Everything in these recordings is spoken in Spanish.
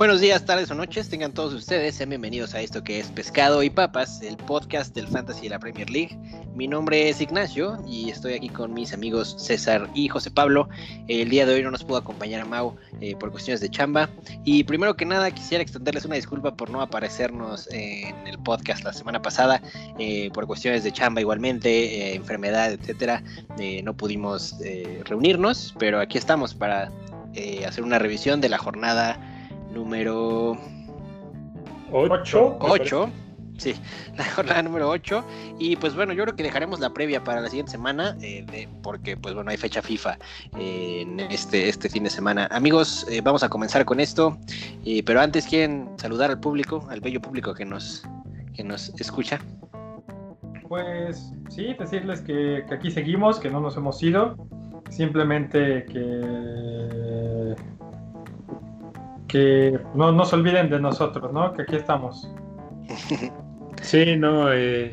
Buenos días, tardes o noches, tengan todos ustedes, bienvenidos a esto que es Pescado y Papas, el podcast del Fantasy de la Premier League. Mi nombre es Ignacio y estoy aquí con mis amigos César y José Pablo. El día de hoy no nos pudo acompañar a Mau eh, por cuestiones de chamba. Y primero que nada quisiera extenderles una disculpa por no aparecernos en el podcast la semana pasada, eh, por cuestiones de chamba igualmente, eh, enfermedad, etcétera. no pudimos reunirnos, pero aquí estamos para hacer una revisión de la jornada número 8. 8. Sí, la jornada número 8. Y pues bueno, yo creo que dejaremos la previa para la siguiente semana, eh, porque pues bueno, hay fecha FIFA eh, en este, este fin de semana. Amigos, eh, vamos a comenzar con esto, pero antes quieren saludar al público, al bello público que nos, que nos escucha. Pues sí, decirles que, que aquí seguimos, que no nos hemos ido, simplemente que que no, no se olviden de nosotros, ¿no? Que aquí estamos. Sí, no, eh,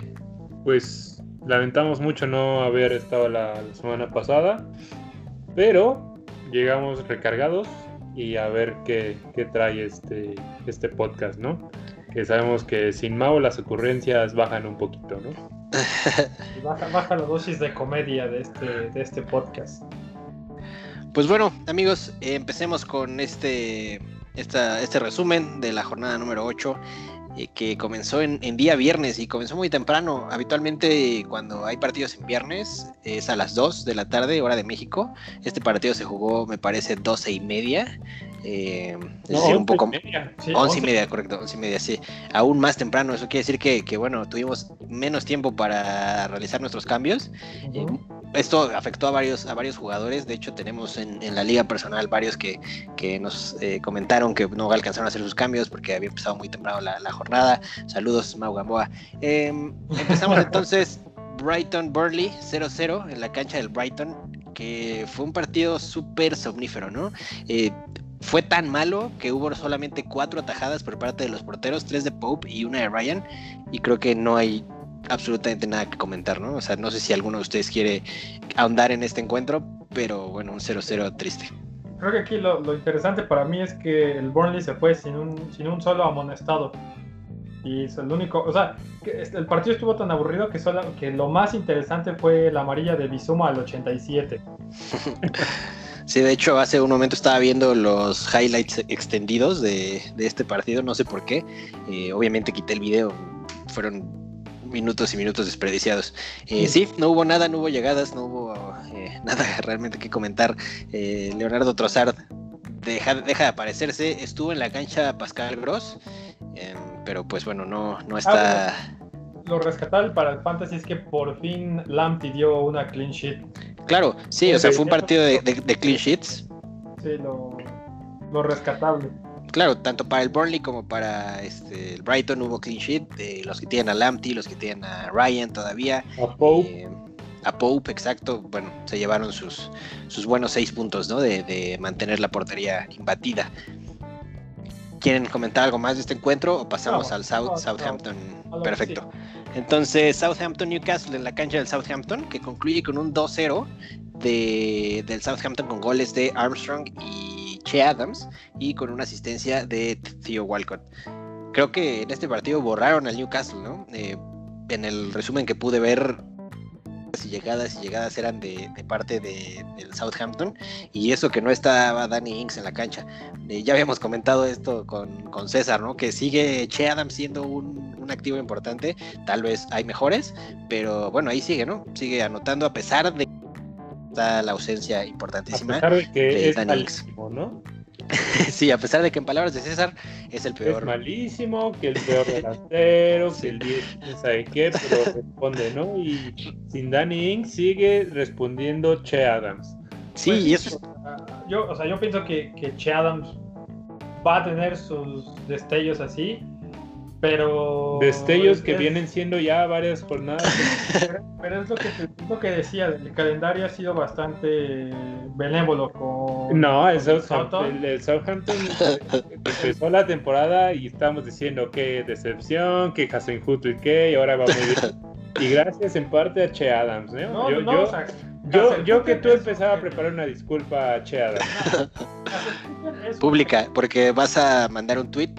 pues lamentamos mucho no haber estado la, semana pasada, pero llegamos recargados y a ver qué, trae este, este podcast, ¿no? Que sabemos que sin Mao las ocurrencias bajan un poquito, ¿no? baja, baja la dosis de comedia de este, de este podcast. Pues bueno, amigos, empecemos con este este resumen de la jornada número 8 eh, que comenzó en, día viernes y comenzó muy temprano. Habitualmente cuando hay partidos en viernes es a las 2 de la tarde, hora de México. Este partido se jugó, me parece, 12 y media. Eh, es decir, un poco... Media. Sí, 11 y media, correcto, 11 y media, sí. Aún más temprano, eso quiere decir que, que bueno, tuvimos menos tiempo para realizar nuestros cambios esto afectó a varios, a varios jugadores. De hecho, tenemos en, la liga personal varios que, nos eh, comentaron que no alcanzaron a hacer sus cambios porque había empezado muy temprano la, jornada. Saludos, Mau Gamboa. Em, empezamos entonces Brighton Burley 0-0 en la cancha del Brighton, que fue un partido súper somnífero, ¿no? Eh, fue tan malo que hubo solamente cuatro atajadas por parte de los porteros, tres de Pope y una de Ryan, y creo que no hay absolutamente nada que comentar, ¿no? O sea, no sé si alguno de ustedes quiere ahondar en este encuentro, pero bueno, un 0-0 triste. Creo que aquí lo, interesante para mí es que el Burnley se fue sin un, sin un solo amonestado. Y es el único, o sea, el partido estuvo tan aburrido que, solo, que lo más interesante fue la amarilla de Bizuma al 87. Sí, de hecho, hace un momento estaba viendo los highlights extendidos de, este partido, no sé por qué. Eh, obviamente quité el video, fueron minutos y minutos desperdiciados. Eh, sí. no hubo nada, no hubo llegadas, no hubo eh, nada realmente que comentar. Eh, Leonardo Trossard deja, deja de aparecerse, estuvo en la cancha Pascal Gross, pero pues bueno, no, no está... Ah, lo rescatable para el Fantasy es que por fin Lamptey dio una clean sheet. Claro, sí, o sea, fue un partido de, clean sheets. Sí, lo, lo rescatable claro, tanto para el Burnley como para este, el Brighton hubo clean sheet, de los que tienen a Lamptey, los que tienen a Ryan todavía. A Pope. Eh, a Pope, exacto. Bueno, se llevaron sus, sus buenos seis puntos, ¿no? De, mantener la portería imbatida. ¿Quieren comentar algo más de este encuentro o pasamos al South, Southampton? Perfecto. Entonces, Southampton Newcastle en la cancha del Southampton, que concluye con un 2-0 de, del Southampton con goles de Armstrong y Che Adams y con una asistencia de Theo Walcott. Creo que en este partido borraron al Newcastle, ¿no? Eh, en el resumen que pude ver, y llegadas y llegadas eran de, parte de, del Southampton y eso que no estaba Danny Ings en la cancha. Eh, ya habíamos comentado esto con, César, ¿no? Que sigue Che Adams siendo un, un, activo importante, tal vez hay mejores, pero bueno, ahí sigue, ¿no? Sigue anotando a pesar de la ausencia importantísima de, Danny Ings. ¿no? sí, a pesar de que en palabras de César es el peor. Es malísimo, que el peor delantero, que el 10 sabe qué, pero responde, ¿no? Y sin Danny Ings sigue respondiendo Che Adams. Sí, pues, y eso yo, o sea, yo pienso que, que Che Adams va a tener sus destellos así, pero. Destellos que vienen siendo ya varias jornadas. Pero, es, lo que, lo que decía, el calendario ha sido bastante benévolo con. No, el Southampton, el, Southampton empezó la temporada y estamos diciendo que decepción, que Hasenhut y que, y ahora va muy bien. Y gracias en parte a Che Adams, ¿no? no, yo, no Yo, yo que tú empezaba a preparar una disculpa, Cheada. Pública, porque vas a mandar un tweet.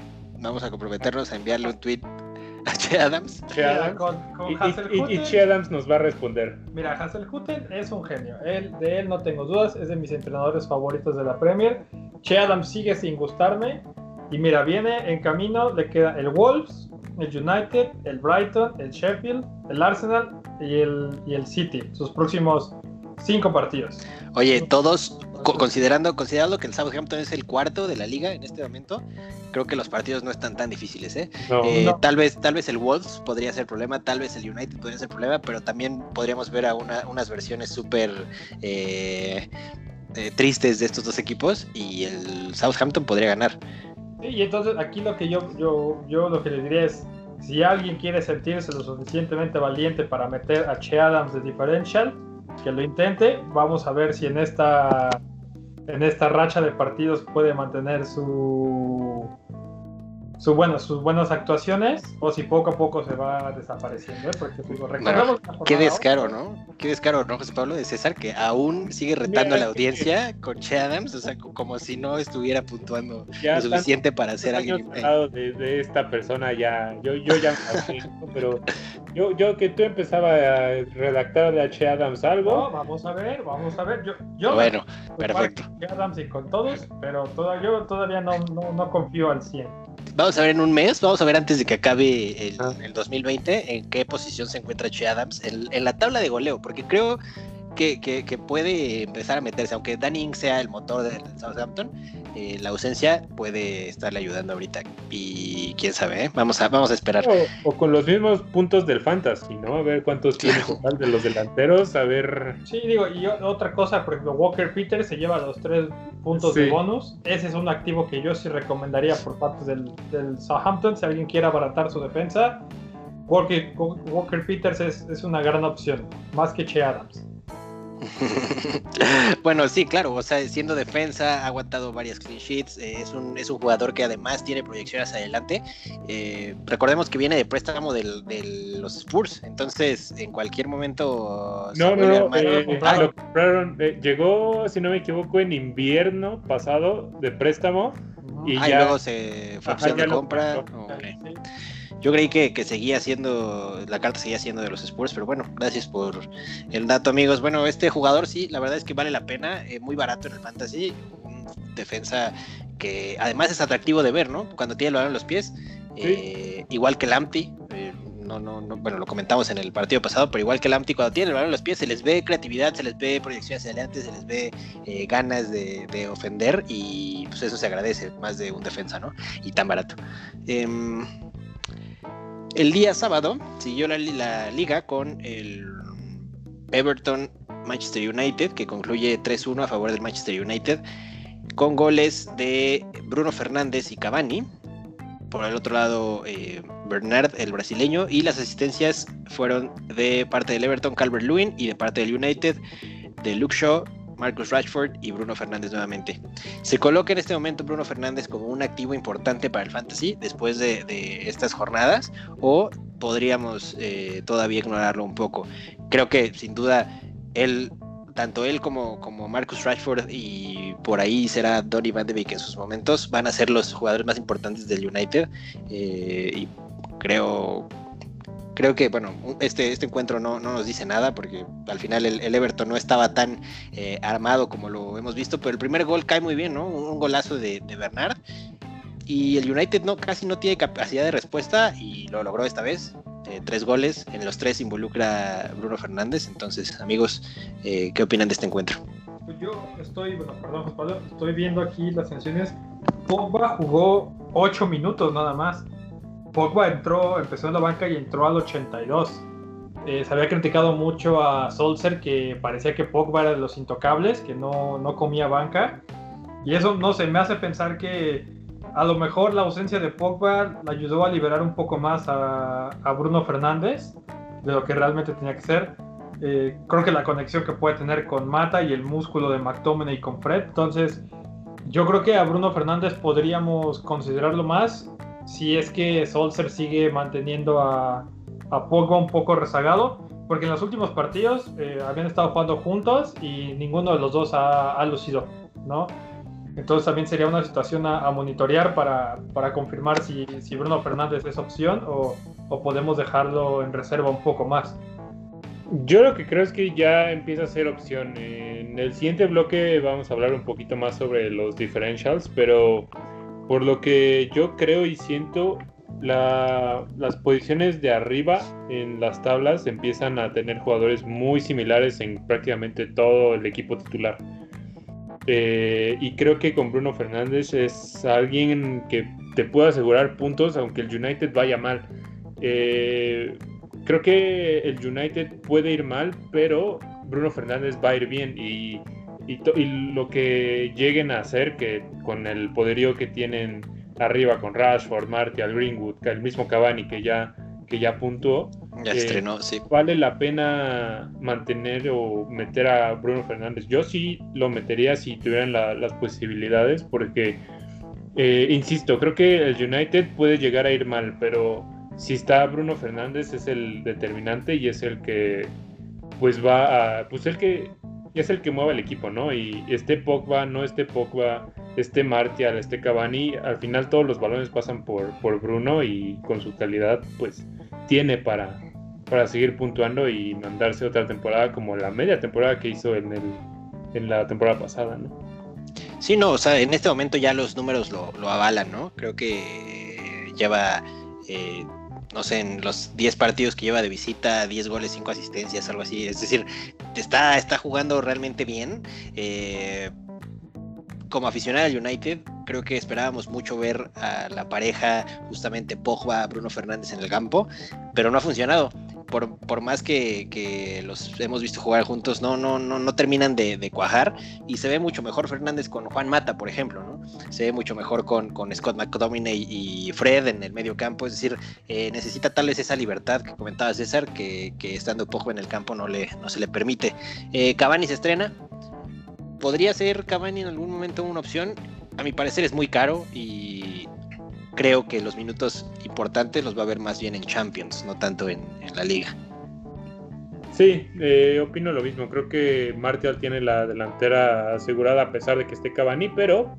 Vamos a comprometernos a enviarle un tweet a Che Adams. Che Adams. y, y, Che Adams nos va a responder. Mira, Hasselhutten es un genio. Él, de él no tengo dudas. Es de mis entrenadores favoritos de la Premier. Che Adams sigue sin gustarme. Y mira, viene en camino, le queda el Wolves, el United, el Brighton, el Sheffield, el Arsenal y el, y el City. Sus próximos cinco partidos. Oye, todos, considerando, considerando que el Southampton es el cuarto de la liga en este momento, creo que los partidos no están tan difíciles, ¿eh? eh tal vez, tal vez el Wolves podría ser problema, tal vez el United podría ser problema, pero también podríamos ver a unas versiones súper eh, eh, tristes de estos dos equipos y el Southampton podría ganar. y entonces aquí lo que yo, yo, yo lo que le diría es si alguien quiere sentirse lo suficientemente valiente para meter a Che Adams de differential, que lo intente. Vamos a ver si en esta en esta racha de partidos puede mantener su su, bueno, sus buenas actuaciones o si poco a poco se va desapareciendo. ¿eh? Porque, qué descaro, ¿no? Qué descaro, ¿no, José Pablo de César? Que aún sigue retando a la audiencia con Che Adams, o sea, como si no estuviera puntuando lo suficiente para ser alguien. De, de, esta persona ya, yo, yo ya pero yo, yo que tú empezaba a redactar de Che Adams algo. vamos a ver, vamos a ver. Yo, yo bueno, perfecto. Adams y con todos, pero toda, yo todavía no, no, no confío al 100. Vamos a ver en un mes, vamos a ver antes de que acabe el, 2020 ah. en qué posición se encuentra Che Adams en, la tabla de goleo, porque creo que, que, puede empezar a meterse, aunque Danny sea el motor del Southampton, eh, la ausencia puede estarle ayudando ahorita. Y quién sabe, ¿eh? vamos, a, vamos a esperar. O, con los mismos puntos del Fantasy, ¿no? A ver cuántos tiene total de los delanteros, a ver. Sí, digo, y otra cosa, por ejemplo, Walker Peters se lleva los tres puntos de bonus. Ese es un activo que yo sí recomendaría por parte del, del Southampton. Si alguien quiere abaratar su defensa, Walker, Walker Peters es, es una gran opción, más que Che Adams. bueno, sí, claro, o sea, siendo defensa, ha aguantado varias clean sheets, eh, es, un, es un jugador que además tiene proyecciones adelante. Eh, recordemos que viene de préstamo de los Spurs, entonces en cualquier momento... No, no, eh, lo compraron, llegó, si no me equivoco, en invierno pasado de préstamo. Y, ah, luego se fue opción de compra. Yo creí que, seguía siendo, la carta seguía siendo de los Spurs, pero bueno, gracias por el dato, amigos. Bueno, este jugador sí, la verdad es que vale la pena, eh, muy barato en el fantasy, un defensa que además es atractivo de ver, ¿no? Cuando tiene el balón en los pies, eh, igual que el Amti, eh, no, no, no, bueno, lo comentamos en el partido pasado, pero igual que el Amti, cuando tiene el balón en los pies, se les ve creatividad, se les ve proyecciones adelante, se les ve ganas de, de, ofender y pues eso se agradece más de un defensa, ¿no? Y tan barato. El día sábado siguió la, liga con el Everton Manchester United, que concluye 3-1 a favor del Manchester United, con goles de Bruno Fernández y Cavani. Por el otro lado, eh, Bernard, el brasileño, y las asistencias fueron de parte del Everton, Calvert Lewin, y de parte del United, de Luke Shaw, Marcus Rashford y Bruno Fernández nuevamente. Se coloca en este momento Bruno Fernández como un activo importante para el fantasy después de, estas jornadas o podríamos eh, todavía ignorarlo un poco. Creo que sin duda él tanto él como, como Marcus Rashford y por ahí será Donny Van de Beek en sus momentos, van a ser los jugadores más importantes del United. Eh, y creo creo que, bueno, este, este encuentro no, nos dice nada porque al final el, Everton no estaba tan eh, armado como lo hemos visto, pero el primer gol cae muy bien, ¿no? Un, golazo de, Bernard. Y el United no, casi no tiene capacidad de respuesta y lo logró esta vez. Eh, tres goles, en los tres involucra Bruno Fernández. Entonces, amigos, eh, ¿qué opinan de este encuentro? Pues yo estoy, bueno, perdón, Pablo, estoy viendo aquí las sanciones. Pogba jugó ocho minutos nada más. Pogba entró, empezó en la banca y entró al 82. Eh, se había criticado mucho a Solzer que parecía que Pogba era de los intocables, que no, no comía banca. Y eso no se me hace pensar que a lo mejor la ausencia de Pogba le ayudó a liberar un poco más a, Bruno Fernández de lo que realmente tenía que ser. Eh, creo que la conexión que puede tener con Mata y el músculo de McTominay con Fred. Entonces, yo creo que a Bruno Fernández podríamos considerarlo más si es que Solser sigue manteniendo a, a Pogba un poco rezagado. porque en los últimos partidos eh, habían estado jugando juntos y ninguno de los dos ha, lucido, ¿no? Entonces también sería una situación a, monitorear para, para confirmar si, si, Bruno Fernández es opción o, o, podemos dejarlo en reserva un poco más. Yo lo que creo es que ya empieza a ser opción. En el siguiente bloque vamos a hablar un poquito más sobre los differentials, pero por lo que yo creo y siento, las posiciones de arriba en las tablas empiezan a tener jugadores muy similares en prácticamente todo el equipo titular. Eh, y creo que con Bruno Fernández es alguien que te puede asegurar puntos aunque el United vaya mal. Eh, creo que el United puede ir mal, pero Bruno Fernández va a ir bien y, y lo que lleguen a hacer, que con el poderío que tienen arriba con Rashford, Martial, Greenwood, el mismo Cavani que ya, que ya puntuó. Ya eh, estrenó, sí. Vale la pena mantener o meter a Bruno Fernández. Yo sí lo metería si tuvieran las posibilidades, porque, eh, insisto, creo que el United puede llegar a ir mal, pero si está Bruno Fernández es el determinante y es el que, pues va a, pues el que es el que mueve el equipo, ¿no? Y este Pogba, no este Pogba, este Martial, este Cavani, al final todos los balones pasan por, por Bruno y con su calidad, pues tiene para, para seguir puntuando y mandarse otra temporada como la media temporada que hizo en, el, en la temporada pasada, ¿no? Sí, no, o sea, en este momento ya los números lo, lo avalan, ¿no? Creo que lleva eh, no sé, en los 10 partidos que lleva de visita, 10 goles, 5 asistencias, algo así. Es decir, está, está jugando realmente bien. Eh, como aficionado al United, creo que esperábamos mucho ver a la pareja, justamente Pogba, Bruno Fernández en el campo, pero no ha funcionado por, más que, los hemos visto jugar juntos, no, no, no, no terminan de, cuajar. Y se ve mucho mejor Fernández con Juan Mata, por ejemplo, ¿no? Se ve mucho mejor con, con Scott McDominay y Fred en el medio campo. Es decir, eh, necesita tal vez esa libertad que comentaba César, que, estando poco en el campo no, le, no se le permite. Eh, Cavani se estrena. ¿Podría ser Cavani en algún momento una opción? A mi parecer es muy caro y creo que los minutos importantes los va a ver más bien en Champions, no tanto en, la liga. Sí, eh, opino lo mismo. Creo que Martial tiene la delantera asegurada a pesar de que esté Cavani, pero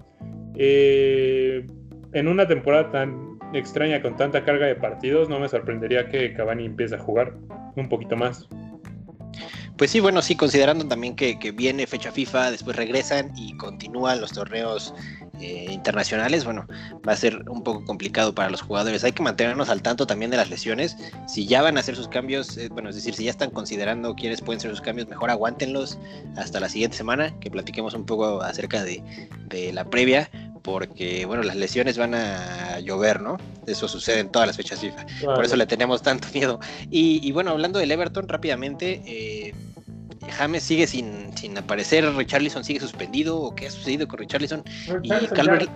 eh, en una temporada tan extraña con tanta carga de partidos, no me sorprendería que Cavani empiece a jugar un poquito más. Pues sí, bueno, sí, considerando también que, viene fecha FIFA, después regresan y continúan los torneos eh, internacionales, bueno, va a ser un poco complicado para los jugadores. Hay que mantenernos al tanto también de las lesiones. Si ya van a hacer sus cambios, eh, bueno, es decir, si ya están considerando quiénes pueden ser sus cambios, mejor aguántenlos hasta la siguiente semana, que platiquemos un poco acerca de, la previa, porque, bueno, las lesiones van a llover, ¿no? Eso sucede en todas las fechas FIFA. Por eso le tenemos tanto miedo. Y, bueno, hablando del Everton rápidamente, eh, James sigue sin, sin aparecer, Richarlison sigue suspendido, o qué ha sucedido con Richarlison. y Calvert,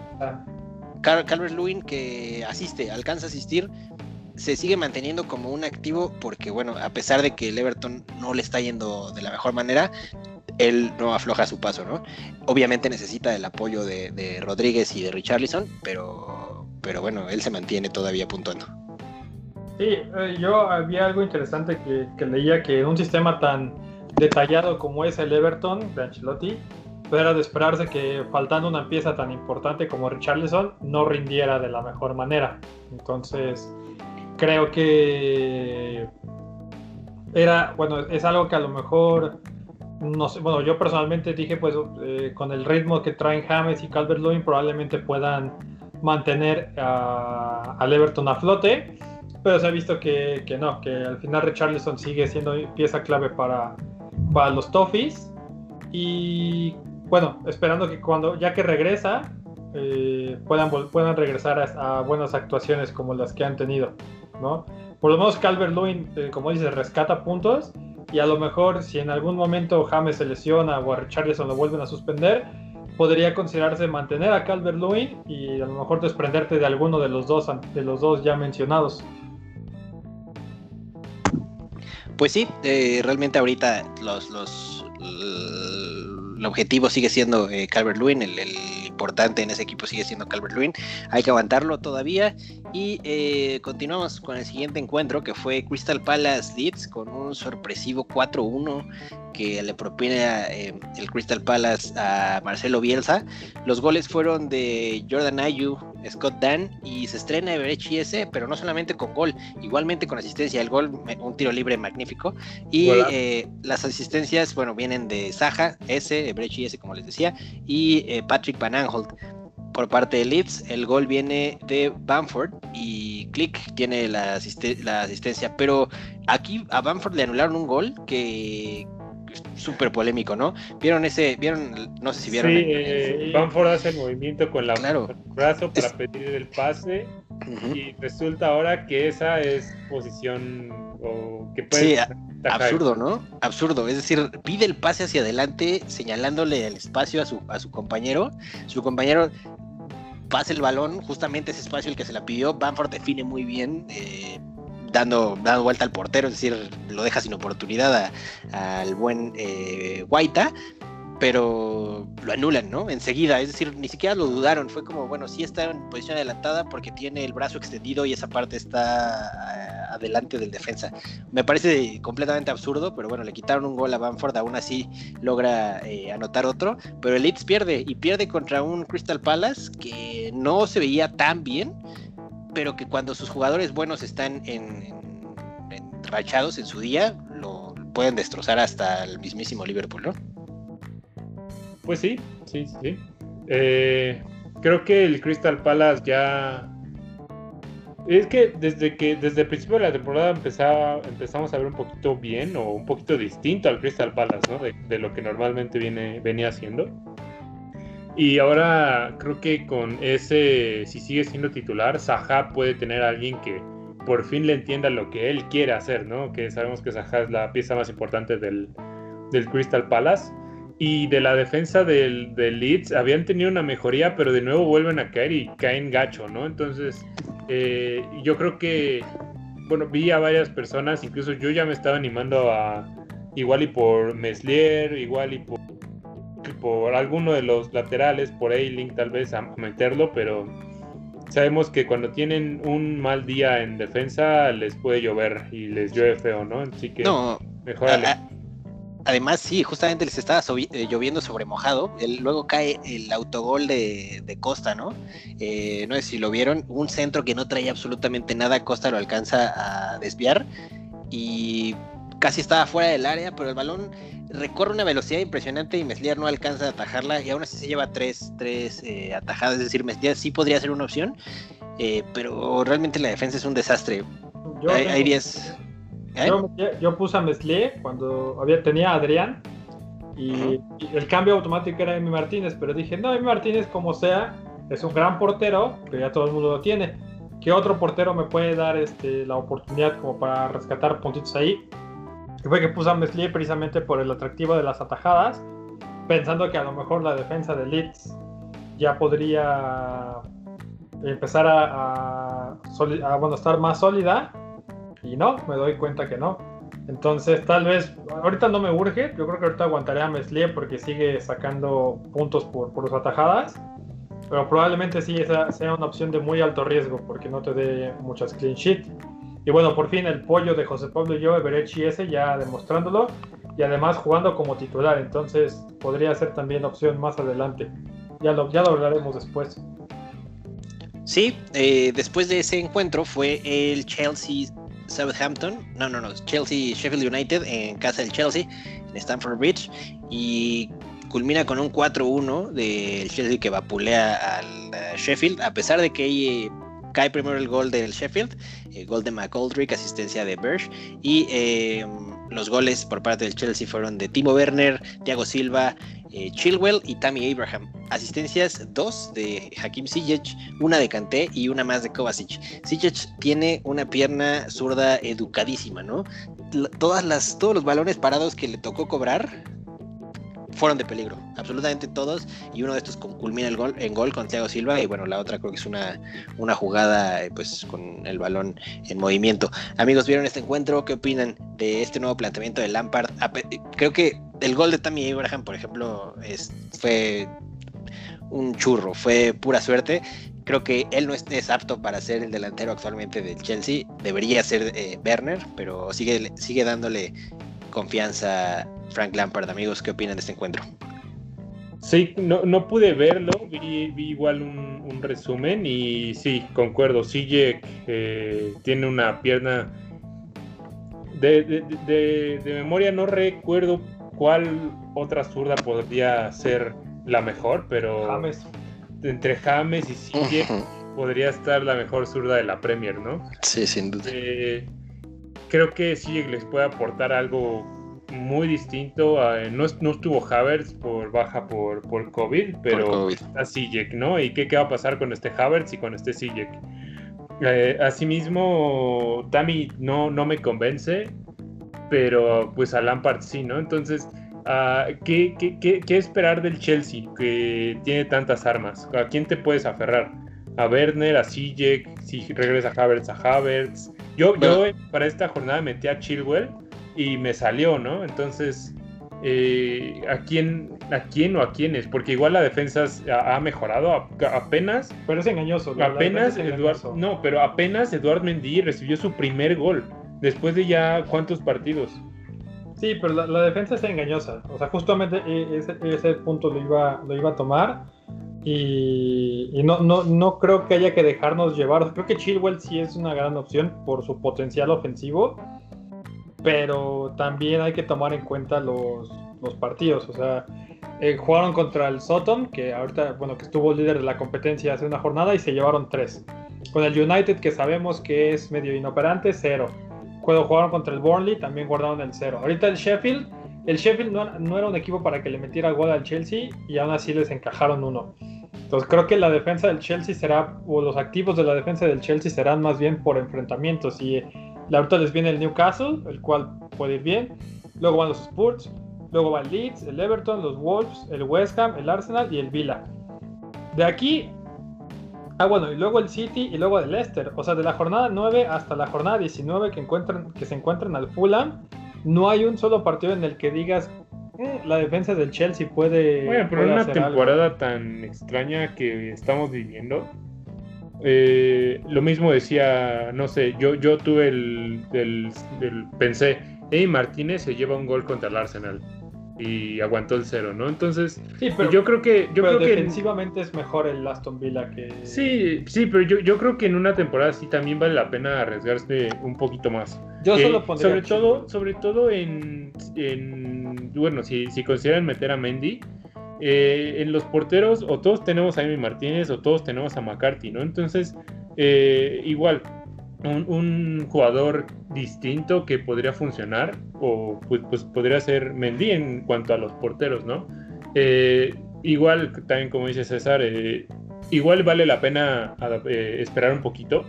Calvert Lewin, que asiste, alcanza a asistir, se sigue manteniendo como un activo porque, bueno, a pesar de que el Everton no le está yendo de la mejor manera, él no afloja su paso, ¿no? Obviamente necesita el apoyo de, Rodríguez y de Richarlison, pero, pero bueno, él se mantiene todavía puntuando. Sí, eh, yo había algo interesante que, que leía que en un sistema tan detallado como es el Everton de Ancelotti, era de esperarse que faltando una pieza tan importante como Richarlison no rindiera de la mejor manera. Entonces, creo que era, bueno, es algo que a lo mejor, no sé, bueno, yo personalmente dije, pues eh, con el ritmo que traen James y Calvert-Lewin probablemente puedan mantener al Everton a flote, pero se ha visto que, que no, que al final Richarlison sigue siendo pieza clave para, para los Toffees. Y bueno, esperando que cuando, ya que regresa, eh, puedan, puedan regresar a, buenas actuaciones como las que han tenido, ¿no? Por lo menos Calvert Lewin, eh, como dice, rescata puntos y a lo mejor si en algún momento James se lesiona o a Richarlison lo vuelven a suspender, podría considerarse mantener a Calvert Lewin y a lo mejor desprenderte de alguno de los dos, de los dos ya mencionados. Pues sí, eh, realmente ahorita los, los, el objetivo sigue siendo eh, Calvert Lewin, el, importante en ese equipo sigue siendo Calvert Lewin. Hay que aguantarlo todavía. Y eh, continuamos con el siguiente encuentro que fue Crystal Palace Leeds con un sorpresivo 4-1 que le propina eh, el Crystal Palace a Marcelo Bielsa. Los goles fueron de Jordan Ayu, Scott Dan y se estrena Everett S, pero no solamente con gol, igualmente con asistencia. El gol, un tiro libre magnífico. Y eh, las asistencias, bueno, vienen de Saja S, Everett S, como les decía, y eh, Patrick Van Aanholt por parte de Leeds. El gol viene de Bamford y Click tiene la, la, asistencia. Pero aquí a Bamford le anularon un gol que, súper polémico, ¿no? ¿Vieron ese, vieron, no sé si vieron? Sí, eh, Banford hace el movimiento con la claro. brazo para pedir el pase y resulta ahora que esa es posición o que puede... Sí, absurdo, ¿no? Absurdo, es decir, pide el pase hacia adelante señalándole el espacio a su, a su compañero, su compañero pasa el balón, justamente ese espacio el que se la pidió, Banford define muy bien, eh, dando, dando vuelta al portero, es decir, lo deja sin oportunidad al buen eh, Guaita, pero lo anulan, ¿no? Enseguida, es decir, ni siquiera lo dudaron, fue como, bueno, sí está en posición adelantada porque tiene el brazo extendido y esa parte está eh, adelante del defensa. Me parece completamente absurdo, pero bueno, le quitaron un gol a Banford, aún así logra eh, anotar otro, pero el Leeds pierde y pierde contra un Crystal Palace que no se veía tan bien pero que cuando sus jugadores buenos están en, rachados en su día, lo pueden destrozar hasta el mismísimo Liverpool, ¿no? Pues sí, sí, sí. Eh, creo que el Crystal Palace ya. Es que desde que desde el principio de la temporada empezaba, empezamos a ver un poquito bien o un poquito distinto al Crystal Palace, ¿no? De, de lo que normalmente viene, venía haciendo. Y ahora creo que con ese, si sigue siendo titular, Saha puede tener a alguien que por fin le entienda lo que él quiere hacer, ¿no? Que sabemos que Saha es la pieza más importante del, Crystal Palace. Y de la defensa del, Leeds habían tenido una mejoría, pero de nuevo vuelven a caer y caen gacho, ¿no? Entonces, eh, yo creo que, bueno, vi a varias personas, incluso yo ya me estaba animando a, igual y por Meslier, igual y por por alguno de los laterales, por A-Link tal vez a meterlo, pero sabemos que cuando tienen un mal día en defensa les puede llover y les llueve feo, ¿no? Así que no, Además, sí, justamente les estaba eh, lloviendo sobre mojado. luego cae el autogol de, Costa, ¿no? Eh, no sé si lo vieron. Un centro que no traía absolutamente nada. Costa lo alcanza a desviar. Y casi estaba fuera del área, pero el balón recorre una velocidad impresionante y Meslier no alcanza a atajarla y aún así se lleva tres, tres eh, atajadas. Es decir, Meslier sí podría ser una opción, eh, pero realmente la defensa es un desastre. Yo, hay 10. ¿eh? Yo, puse a Meslier cuando había, tenía a Adrián y, el cambio automático era Emi Martínez, pero dije, no, Emi Martínez como sea, es un gran portero, que ya todo el mundo lo tiene. ¿Qué otro portero me puede dar este, la oportunidad como para rescatar puntitos ahí? Que fue que puse a Meslier precisamente por el atractivo de las atajadas, pensando que a lo mejor la defensa de Leeds ya podría empezar a, bueno, estar más sólida y no, me doy cuenta que no. Entonces, tal vez, ahorita no me urge, yo creo que ahorita aguantaré a Meslier porque sigue sacando puntos por, por sus atajadas, pero probablemente sí esa sea una opción de muy alto riesgo porque no te dé muchas clean sheet. Y bueno, por fin el pollo de José Pablo y yo, Everechi ese, ya demostrándolo y además jugando como titular. Entonces podría ser también opción más adelante. Ya lo, ya lo hablaremos después. Sí, eh, después de ese encuentro fue el Chelsea Southampton, no, no, no, Chelsea Sheffield United en casa del Chelsea, en Stamford Bridge, y culmina con un 4-1 del Chelsea que vapulea al eh, Sheffield, a pesar de que hay cae primero el gol del Sheffield, el gol de McGoldrick, asistencia de Berge, y eh, los goles por parte del Chelsea fueron de Timo Werner, Thiago Silva, eh, Chilwell y Tammy Abraham. Asistencias dos de Hakim Ziyech, una de Kanté y una más de Kovacic. Ziyech tiene una pierna zurda educadísima, ¿no? Todas las, todos los balones parados que le tocó cobrar fueron de peligro, absolutamente todos, y uno de estos culmina el gol, en gol con Thiago Silva, y bueno, la otra creo que es una, una jugada eh, pues con el balón en movimiento. Amigos, ¿vieron este encuentro? ¿Qué opinan de este nuevo planteamiento de Lampard? Creo que el gol de Tammy Abraham, por ejemplo, es, fue un churro, fue pura suerte. Creo que él no es, apto para ser el delantero actualmente del Chelsea. Debería ser eh, pero sigue, sigue dándole confianza Frank Lampard, amigos. ¿Qué opinan de este encuentro? Sí, no, no pude verlo, vi, igual un, resumen y sí, concuerdo. Sijek eh, tiene una pierna. De, de, memoria no recuerdo cuál otra zurda podría ser la mejor, pero James. entre James y Sijek podría estar la mejor zurda de la Premier, ¿no? Sí, sin duda. Eh, creo que Sijek les puede aportar algo muy distinto. no, no, estuvo Havertz por baja por, por COVID, pero está Sijek, ¿no? ¿Y qué, qué, va a pasar con este Havertz y con este Sijek? Eh, asimismo, Tami no, no me convence, pero pues a Lampard sí, ¿no? Entonces, uh, ¿qué, qué, qué, esperar del Chelsea que tiene tantas armas? ¿A quién te puedes aferrar? ¿A Werner, a Sijek? Si regresa Havertz, a Havertz. Yo, yo para esta jornada metí a Chilwell y me salió, ¿no? Entonces, eh, ¿a, quién, ¿a quién o a quiénes? Porque igual la defensa ha, mejorado apenas. Pero es engañoso. Apenas Eduardo, no, pero apenas Eduard Mendy recibió su primer gol después de ya cuántos partidos. Sí, pero la, defensa es engañosa. O sea, justamente e, ese, ese punto lo iba, lo iba a tomar. Y, y, no, no, no creo que haya que dejarnos llevar. Creo que Chilwell sí es una gran opción por su potencial ofensivo pero también hay que tomar en cuenta los, partidos. O sea, eh, jugaron contra el Soton, que ahorita, bueno, que estuvo líder de la competencia hace una jornada y se llevaron tres. Con el United, que sabemos que es medio inoperante, cero. Cuando jugaron contra el Burnley, también guardaron el cero. Ahorita el Sheffield, el Sheffield no, era un equipo para que le metiera gol al Chelsea y aún así les encajaron uno. Entonces creo que la defensa del Chelsea será, o los activos de la defensa del Chelsea serán más bien por enfrentamientos. Y Ahorita les viene el Newcastle, el cual puede ir bien. Luego van los Spurs, luego va el Leeds, el Everton, los Wolves, el West Ham, el Arsenal y el Villa. De aquí, ah bueno, y luego el City y luego el Leicester. O sea, de la jornada 9 hasta la jornada 19 que, encuentran, que se encuentran al Fulham, no hay un solo partido en el que digas mm, la defensa del Chelsea puede. Bueno, pero en una temporada tan extraña que estamos viviendo, eh, lo mismo decía, no sé, yo, yo tuve el, pensé, hey Martínez se lleva un gol contra el Arsenal y aguantó el cero, ¿no? Entonces, sí, pero, yo creo que yo creo defensivamente es mejor el Aston Villa que Sí, sí, pero yo, yo creo que en una temporada sí también vale la pena arriesgarse un poquito más. Yo solo pondría sobre todo, sobre todo en, bueno, si, si consideran meter a Mendy, eh, en los porteros o todos tenemos a Amy Martínez o todos tenemos a McCarthy, ¿no? Entonces, eh, igual, un, jugador distinto que podría funcionar o pues, pues, podría ser Mendy en cuanto a los porteros, ¿no? Eh, igual, también como dice César, igual vale la pena esperar un poquito,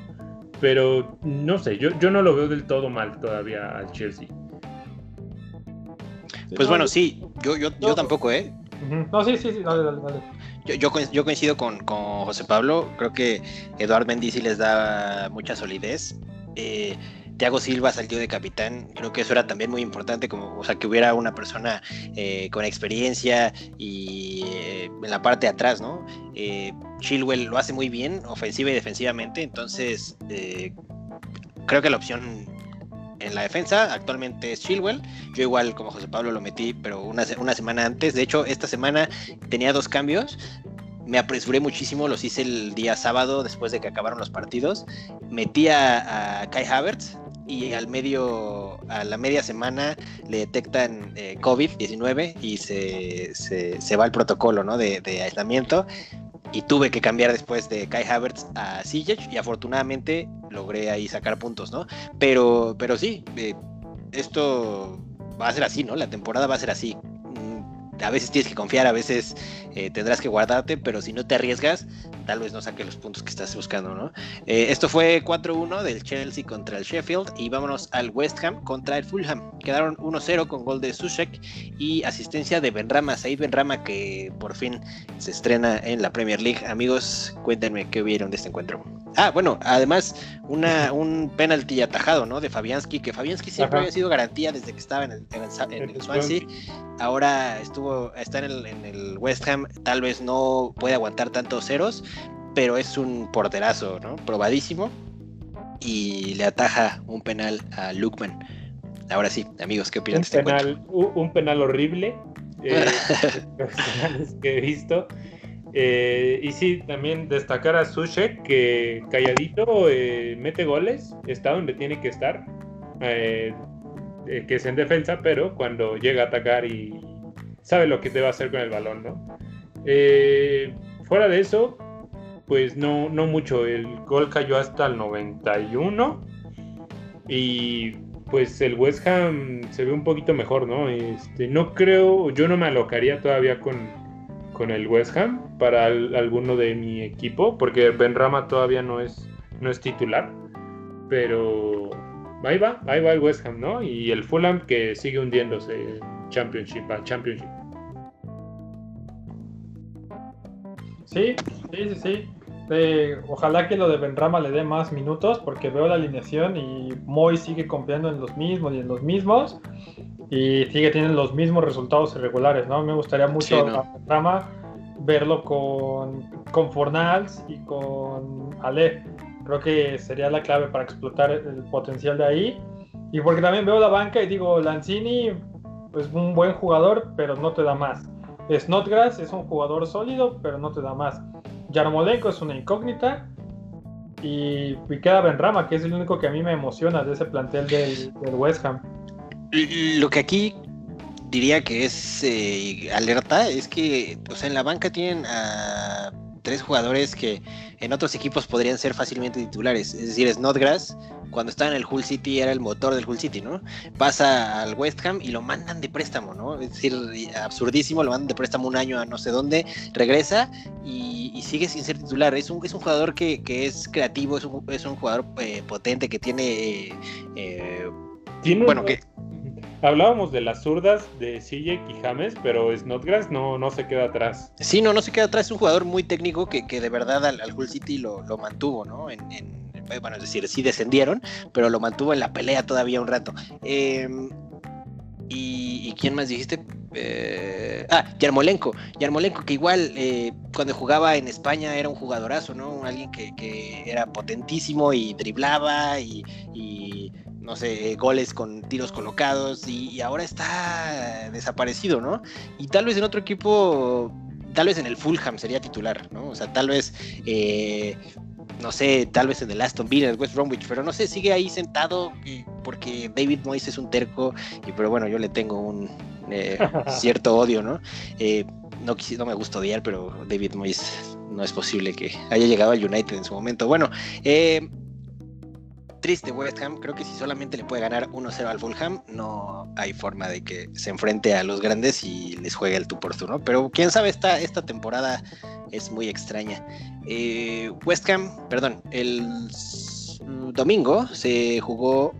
pero no sé, yo, yo no lo veo del todo mal todavía al Chelsea. Pues bueno, sí, yo, yo, yo tampoco, ¿eh? No, sí, sí, sí, dale, dale, dale. Yo, yo, coincido con, con, José Pablo, creo que Eduard Mendy les da mucha solidez. Eh, Thiago Silva salió de capitán, creo que eso era también muy importante, como, o sea, que hubiera una persona eh, con experiencia y eh, en la parte de atrás, ¿no? Eh, Chilwell lo hace muy bien, ofensiva y defensivamente, entonces creo que la opción en la defensa actualmente es Chilwell. Yo igual como José Pablo lo metí, pero una, una semana antes. De hecho, esta semana tenía dos cambios. Me apresuré muchísimo, los hice el día sábado después de que acabaron los partidos. Metí a, Kai Havertz y al medio, a la media semana le detectan eh, COVID-19 y se, se, va el protocolo ¿no? de, de aislamiento y tuve que cambiar después de Kai Havertz a Sijic y afortunadamente logré ahí sacar puntos, ¿no? Pero, pero sí, eh, esto va a ser así, ¿no? La temporada va a ser así. Mm, a veces tienes que confiar, a veces eh, tendrás que guardarte, pero si no te arriesgas, tal vez no saque los puntos que estás buscando, ¿no? Eh, esto fue 4-1 del Chelsea contra el Sheffield y vámonos al West Ham contra el Fulham. Quedaron 1-0 con gol de Sushek y asistencia de Benrama, Said Benrama que por fin se estrena en la Premier League. Amigos, cuéntenme qué vieron de este encuentro. Ah, bueno, además una, un penalti atajado, ¿no? De Fabianski, que Fabianski siempre había sido garantía desde que estaba en el, en Swansea. Ahora estuvo, está en el, en el West Ham, tal vez no puede aguantar tantos ceros, pero es un porterazo, ¿no? Probadísimo. Y le ataja un penal a Lukman. Ahora sí, amigos, ¿qué opinan un de este penal, Un penal horrible. Eh, que he visto. Eh, y sí, también destacar a Sushek, que calladito eh, mete goles, está donde tiene que estar, eh, que es en defensa, pero cuando llega a atacar y sabe lo que debe hacer con el balón, ¿no? Fuera de eso, pues no, no mucho, el gol cayó hasta el 91 y pues el West Ham se ve un poquito mejor, ¿no? Este, no creo, yo no me alocaría todavía con con el West Ham para alguno de mi equipo, porque Benrama todavía no es, no es titular, pero ahí va, ahí va el West Ham, ¿no? Y el Fulham que sigue hundiéndose Championship a Championship. Sí, sí, sí, sí. ojalá que lo de Benrama le dé más minutos porque veo la alineación y Moy sigue confiando en los mismos y en los mismos y sigue teniendo los mismos resultados irregulares, ¿no? Me gustaría mucho Benrama verlo con, con Fornals y con Ale. Creo que sería la clave para explotar el potencial de ahí. Y porque también veo la banca y digo, Lanzini es pues, un buen jugador, pero no te da más. Snodgrass es un jugador sólido, pero no te da más. Yarmolenko es una incógnita. Y, queda Benrama, que es el único que a mí me emociona de ese plantel del, del West Ham. Lo que aquí diría que es eh, alerta es que, o sea, en la banca tienen a tres jugadores que en otros equipos podrían ser fácilmente titulares. Es decir, Snodgrass, cuando estaba en el Hull City, era el motor del Hull City, ¿no? Pasa al West Ham y lo mandan de préstamo, ¿no? Es decir, absurdísimo, lo mandan de préstamo un año a no sé dónde, regresa y, sigue sin ser titular. Es un, es un jugador que, es creativo, es un, es un jugador eh, potente que tiene... Eh, ¿Tiene bueno, que Hablábamos de las zurdas de Sijek y James, pero Snodgrass no, no se queda atrás. Sí, no, no se queda atrás. Es un jugador muy técnico que, de verdad al, Hull City lo, mantuvo, ¿no? En, bueno, es decir, sí descendieron, pero lo mantuvo en la pelea todavía un rato. Em, y, quién más dijiste? Eh, ah, Yarmolenko. Yarmolenko, que igual eh, cuando jugaba en España era un jugadorazo, ¿no? Alguien que, era potentísimo y driblaba y no sé, goles con tiros colocados y, ahora está desaparecido, ¿no? Y tal vez en otro equipo, tal vez en el Fulham sería titular, ¿no? O sea, tal vez, eh, no sé, tal vez en el Aston Villa, en el West Bromwich, pero no sé, sigue ahí sentado porque David Moyes es un terco, y pero bueno, yo le tengo un eh, cierto odio, ¿no? Eh, no, no me gusta odiar, pero David Moyes no es posible que haya llegado al United en su momento. Bueno, eh, triste West Ham. Creo que si solamente le puede ganar 1-0 al Fulham, no hay forma de que se enfrente a los grandes y les juegue el tú por tú, ¿no? Pero quién sabe, esta, esta temporada es muy extraña. Eh, West Ham, perdón, el domingo se jugó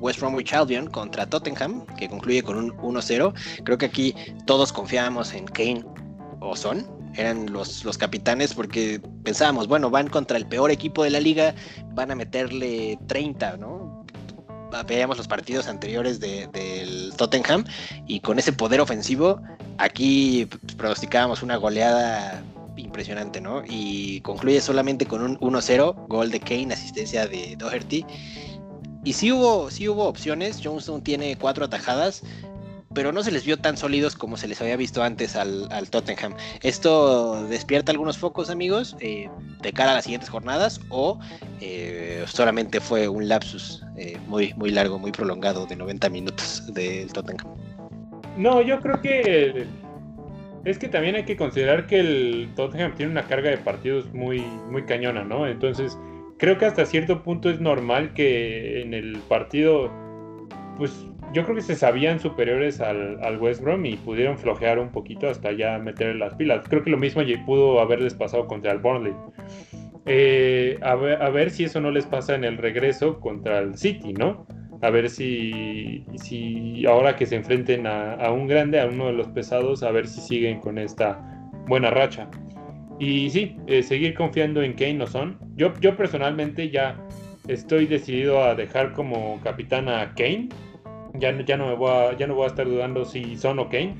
West Bromwich Albion contra Tottenham, que concluye con un 1-0. Creo que aquí todos confiábamos en Kane o Son, eran los, los capitanes porque pensábamos, bueno, van contra el peor equipo de la liga, van a meterle 30, ¿no? Veíamos los partidos anteriores del Tottenham y con ese poder ofensivo, aquí pronosticábamos una goleada impresionante, ¿no? Y concluye solamente con un 1-0, gol de Kane, asistencia de Doherty. Y sí hubo, sí hubo opciones, Johnson tiene cuatro atajadas, pero no se les vio tan sólidos como se les había visto antes al, Tottenham. ¿Esto despierta algunos focos, amigos, eh, de cara a las siguientes jornadas o eh, solamente fue un lapsus eh, muy, muy largo, muy prolongado de 90 minutos del Tottenham? No, yo creo que es que también hay que considerar que el Tottenham tiene una carga de partidos muy, muy cañona, ¿no? Entonces, creo que hasta cierto punto es normal que en el partido pues yo creo que se sabían superiores al, al, West Brom y pudieron flojear un poquito hasta ya meter las pilas. Creo que lo mismo pudo haberles pasado contra el Burnley. Eh, a, ver, si eso no les pasa en el regreso contra el City, ¿no? A ver si, si ahora que se enfrenten a, un grande, a uno de los pesados, a ver si siguen con esta buena racha. Y sí, eh, seguir confiando en Kane no son. Yo, yo personalmente ya estoy decidido a dejar como capitán a Kane. Ya, ya, no me voy a, ya no voy a estar dudando si Son o Kane.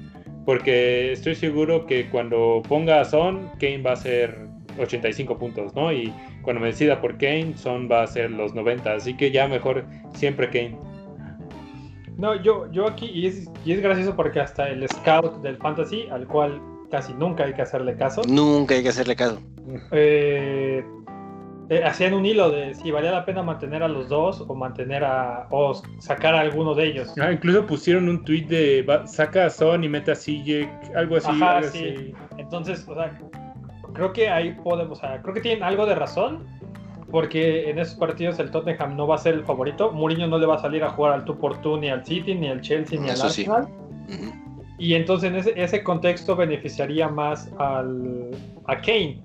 Porque estoy seguro que cuando ponga a Son, Kane va a ser 85 puntos, ¿no? Y cuando me decida por Kane, Son va a ser los 90. Así que ya mejor siempre Kane. No, yo, yo aquí, y es, y es gracioso porque hasta el scout del fantasy, al cual casi nunca hay que hacerle caso. Nunca hay que hacerle caso. Eh, eh, hacían un hilo de si valía la pena mantener a los dos o mantener a o sacar a alguno de ellos. Ah, incluso pusieron un tweet de saca a Son y mete a CJ, algo así. Ajá, sí. Entonces, o sea, creo que ahí podemos, o sea, creo que tienen algo de razón, porque en esos partidos el Tottenham no va a ser el favorito. Mourinho no le va a salir a jugar al tú por tú ni al City, ni al Chelsea, ni al Arsenal. Y entonces en ese, ese, contexto beneficiaría más al, a Kane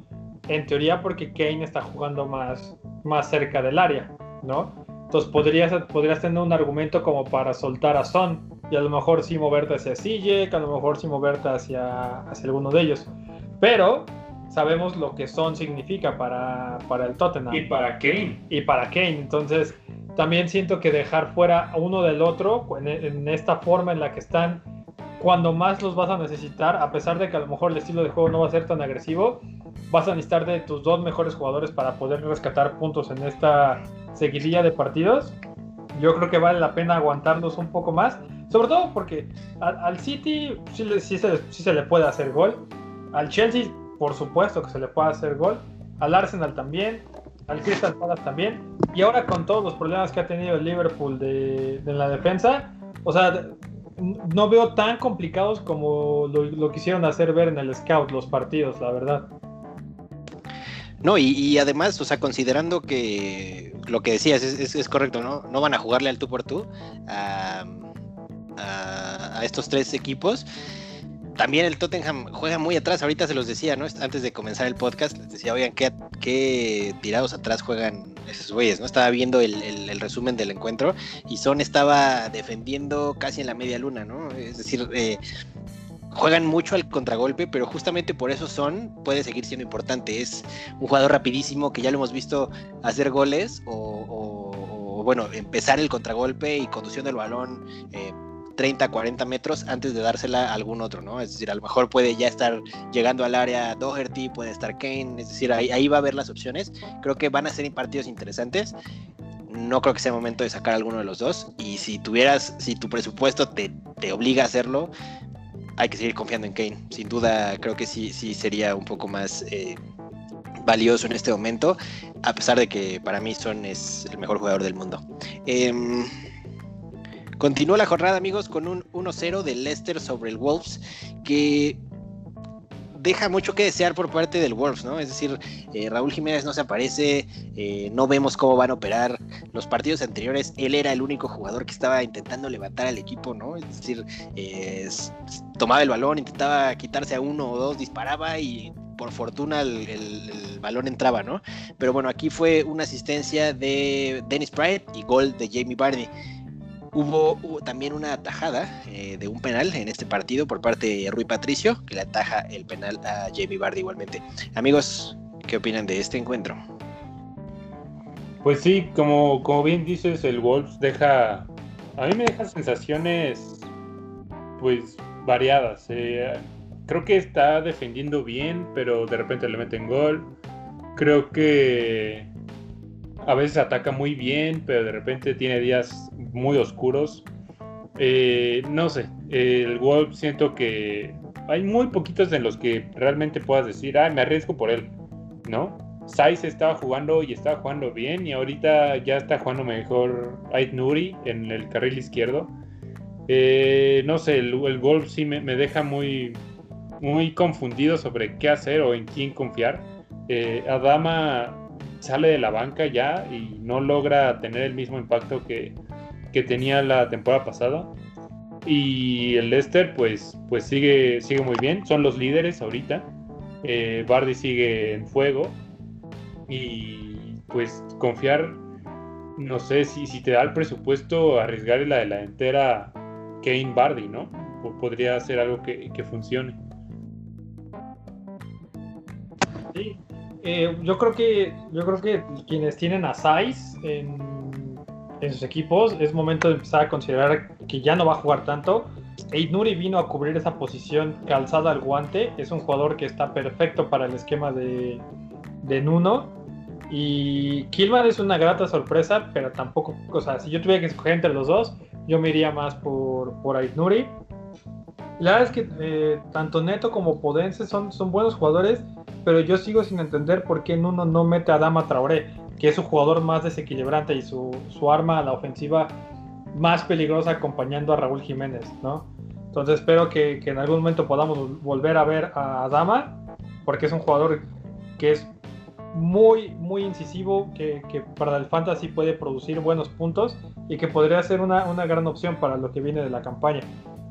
en teoría porque Kane está jugando más, más cerca del área, ¿no? Entonces podrías, podrías tener un argumento como para soltar a Son y a lo mejor sí moverte hacia Sijek, a lo mejor sí moverte hacia, hacia alguno de ellos. Pero sabemos lo que Son significa para, para el Tottenham. Y para Kane. Y para Kane. Entonces también siento que dejar fuera uno del otro en, en esta forma en la que están cuando más los vas a necesitar, a pesar de que a lo mejor el estilo de juego no va a ser tan agresivo, vas a necesitar de tus dos mejores jugadores para poder rescatar puntos en esta seguidilla de partidos. Yo creo que vale la pena aguantarlos un poco más, sobre todo porque al, City sí, se, le puede hacer gol, al Chelsea por supuesto que se le puede hacer gol, al Arsenal también, al Crystal Palace también, y ahora con todos los problemas que ha tenido el Liverpool de, de la defensa, o sea, no veo tan complicados como lo, quisieron hacer ver en el Scout los partidos, la verdad. No, y, además, o sea, considerando que lo que decías es, correcto, ¿no? No van a jugarle al tú por tú a, estos tres equipos. También el Tottenham juega muy atrás, ahorita se los decía, ¿no? Antes de comenzar el podcast, les decía, oigan, qué, qué tirados atrás juegan esos güeyes, ¿no? Estaba viendo el, resumen del encuentro y Son estaba defendiendo casi en la media luna, ¿no? Es decir, eh, juegan mucho al contragolpe, pero justamente por eso Son puede seguir siendo importante. Es un jugador rapidísimo que ya lo hemos visto hacer goles o, bueno, empezar el contragolpe y conduciendo el balón. Eh, 30, 40 metros antes de dársela a algún otro, ¿no? Es decir, a lo mejor puede ya estar llegando al área Doherty, puede estar Kane, es decir, ahí, va a haber las opciones. Creo que van a ser partidos interesantes. No creo que sea momento de sacar alguno de los dos. Y si tuvieras, si tu presupuesto te, te obliga a hacerlo, hay que seguir confiando en Kane. Sin duda, creo que sí, sí sería un poco más eh, valioso en este momento, a pesar de que para mí Son es el mejor jugador del mundo. Eh, Continúa la jornada, amigos, con un 1-0 de Leicester sobre el Wolves, que deja mucho que desear por parte del Wolves, ¿no? Es decir, eh, Raúl Jiménez no se aparece, eh, no vemos cómo van a operar. Los partidos anteriores, él era el único jugador que estaba intentando levantar al equipo, ¿no? Es decir, tomaba el balón, intentaba quitarse a uno o dos, disparaba y por fortuna el, el, balón entraba, ¿no? Pero bueno, aquí fue una asistencia de Dennis Pride y gol de Jamie Vardy. Hubo, también una atajada eh, de un penal en este partido por parte de Rui Patricio, que le ataja el penal a Jamie Vardy igualmente. Amigos, ¿qué opinan de este encuentro? Pues sí, como, como bien dices, el Wolves deja. A mí me deja sensaciones, pues, variadas. Eh, creo que está defendiendo bien, pero de repente le meten gol. Creo que a veces ataca muy bien, pero de repente tiene días muy oscuros. Eh, no sé, el Wolf siento que hay muy poquitos en los que realmente puedas decir, ah, me arriesgo por él, ¿no? Saiz estaba jugando y estaba jugando bien y ahorita ya está jugando mejor Ait Nuri en el carril izquierdo. Eh, no sé, el, el sí me, deja muy, muy confundido sobre qué hacer o en quién confiar. Eh, Adama sale de la banca ya y no logra tener el mismo impacto que, que tenía la temporada pasada. Y el Leicester pues, pues sigue, sigue muy bien, son los líderes ahorita. Eh, Bardi sigue en fuego y pues confiar, no sé si, si te da el presupuesto, arriesgar en la delantera Kane Bardi, ¿no? podría ser algo que, funcione. Eh, yo creo que yo creo que quienes tienen a Saiz en, en, sus equipos es momento de empezar a considerar que ya no va a jugar tanto. Eid Nuri vino a cubrir esa posición calzada al guante. Es un jugador que está perfecto para el esquema de, de Nuno. Y Kilman es una grata sorpresa, pero tampoco, o sea, si yo tuviera que escoger entre los dos, yo me iría más por, por Nuri. La verdad es que eh, tanto Neto como Podense son, buenos jugadores, pero yo sigo sin entender por qué Nuno no mete a Dama Traoré, que es su jugador más desequilibrante y su, arma a la ofensiva más peligrosa acompañando a Raúl Jiménez, ¿no? Entonces espero que, en algún momento podamos volver a ver a Dama, porque es un jugador que es muy, muy incisivo, que, para el fantasy puede producir buenos puntos y que podría ser una, gran opción para lo que viene de la campaña,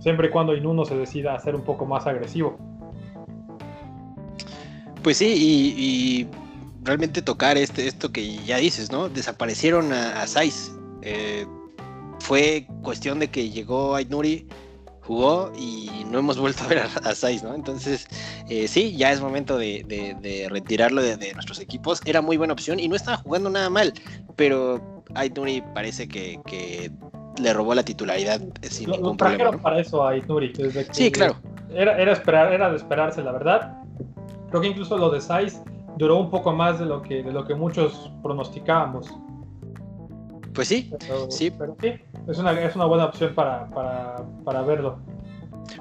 siempre y cuando Inuno se decida a ser un poco más agresivo. Pues sí, y, realmente tocar este, esto que ya dices, ¿no? Desaparecieron a, a Saiz. Eh, fue cuestión de que llegó Ainuri jugó y no hemos vuelto a ver a, Saiz, ¿no? Entonces, eh, sí, ya es momento de, retirarlo de, nuestros equipos. Era muy buena opción y no estaba jugando nada mal, pero Aituri parece que, le robó la titularidad sin lo, ningún problema. para eso a Aituri. Sí, claro. Era, era, esperar, era de esperarse, la verdad. Creo que incluso lo de Saiz duró un poco más de lo que, de lo que muchos pronosticábamos. Pues sí, sí. Pero sí, es una, es una buena opción para, verlo.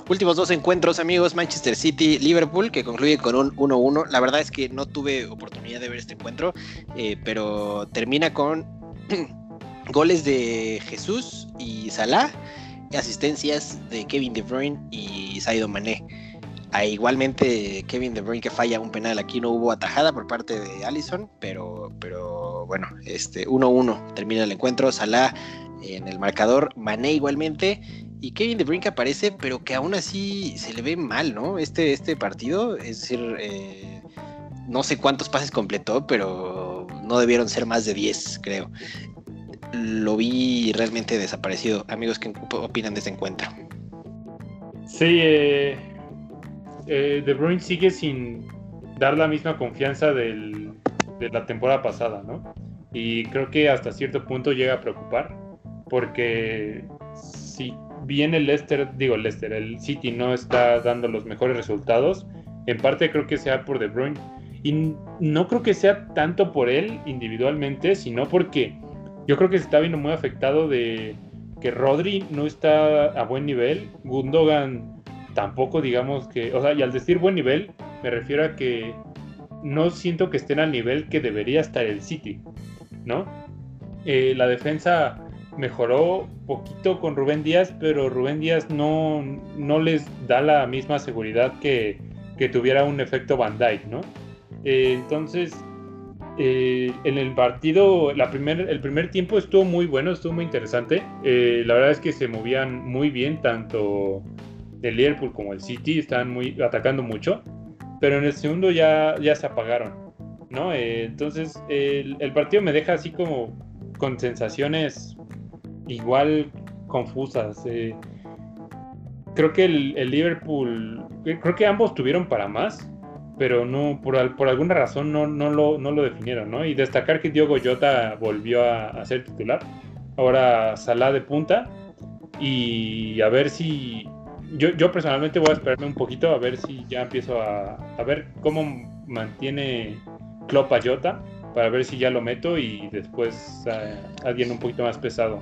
Últimos dos encuentros, amigos, Manchester City, Liverpool, que concluye con un 1-1. La verdad es que no tuve oportunidad de ver este encuentro, eh, pero termina con goles de Jesús y Salah, asistencias de Kevin De Bruyne y Saido Mané. Ah, igualmente Kevin De Bruyne que falla un penal, aquí no hubo atajada por parte de Allison, pero, pero bueno, este 1-1 termina el encuentro, Salah en el marcador, Mané igualmente, y Kevin De Bruyne que aparece, pero que aún así se le ve mal, ¿no? Este, este partido, es decir, eh, no sé cuántos pases completó, pero no debieron ser más de 10, creo. Lo vi realmente desaparecido. Amigos, ¿qué opinan de este encuentro? Sí, eh, eh, De Bruyne sigue sin dar la misma confianza de la temporada pasada, ¿no? Y creo que hasta cierto punto llega a preocupar, porque si bien el Leicester, digo Leicester, el City no está dando los mejores resultados, en parte creo que sea por De Bruyne. Y no creo que sea tanto por él individualmente, sino porque yo creo que se está viendo muy afectado de que Rodri no está a buen nivel, Gundogan tampoco digamos que, o sea, y al decir buen nivel, me refiero a que no siento que estén al nivel que debería estar el City, ¿no? Eh, la defensa mejoró poquito con Rubén Díaz, pero Rubén Díaz no, no les da la misma seguridad que, que tuviera un efecto Van Dyke, ¿no? Eh, entonces, eh, en el partido, el primer tiempo estuvo muy bueno, estuvo muy interesante. la verdad es que se movían muy bien tanto el Liverpool como el City están muy atacando mucho, pero en el segundo ya, se apagaron, ¿no? Eh, entonces el, partido me deja así como con sensaciones igual confusas. Eh. creo que el, Liverpool, eh, creo que ambos tuvieron para más, pero no por, por alguna razón no, no, lo, no lo definieron, ¿no? Y destacar que Diogo Jota volvió a, a ser titular, ahora Salah de punta y a ver si yo, personalmente voy a esperarme un poquito a ver si ya empiezo a, ver cómo mantiene Klopp a Jota para ver si ya lo meto y después alguien un poquito más pesado.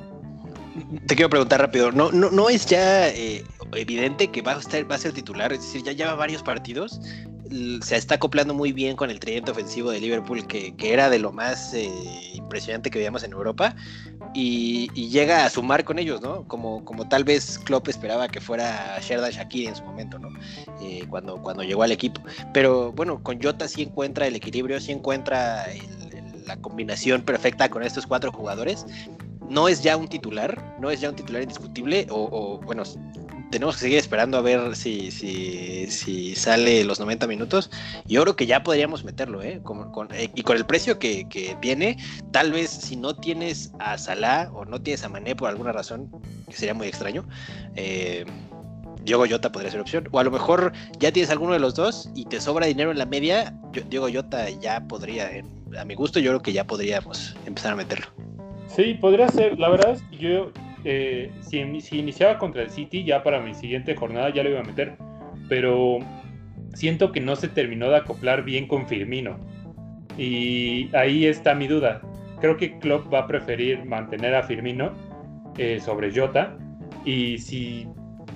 Te quiero preguntar rápido, ¿no, no, no es ya eh, evidente que va a, estar, va a ser titular? Es decir, ya lleva varios partidos se está acoplando muy bien con el tridente ofensivo de Liverpool, que, era de lo más eh, impresionante que veíamos en Europa, y, llega a sumar con ellos, ¿no? Como, como tal vez Klopp esperaba que fuera Sherdan Shakiri en su momento, ¿no? Eh, cuando, cuando llegó al equipo. Pero bueno, con Jota sí encuentra el equilibrio, sí encuentra la combinación perfecta con estos cuatro jugadores no es ya un titular, no es ya un titular indiscutible, o, bueno, tenemos que seguir esperando a ver si, si, sale los 90 minutos. Yo creo que ya podríamos meterlo, ¿eh? ¿eh? y con el precio que, que, tiene, tal vez si no tienes a Salah o no tienes a Mané por alguna razón, que sería muy extraño, eh, Diego Jota podría ser opción. O a lo mejor ya tienes alguno de los dos y te sobra dinero en la media, Diego Jota ya podría, a mi gusto, yo creo que ya podríamos empezar a meterlo. Sí, podría ser. La verdad yo, eh, si, iniciaba contra el City, ya para mi siguiente jornada ya lo iba a meter. Pero siento que no se terminó de acoplar bien con Firmino. Y ahí está mi duda. Creo que Klopp va a preferir mantener a Firmino eh, sobre Jota. Y si,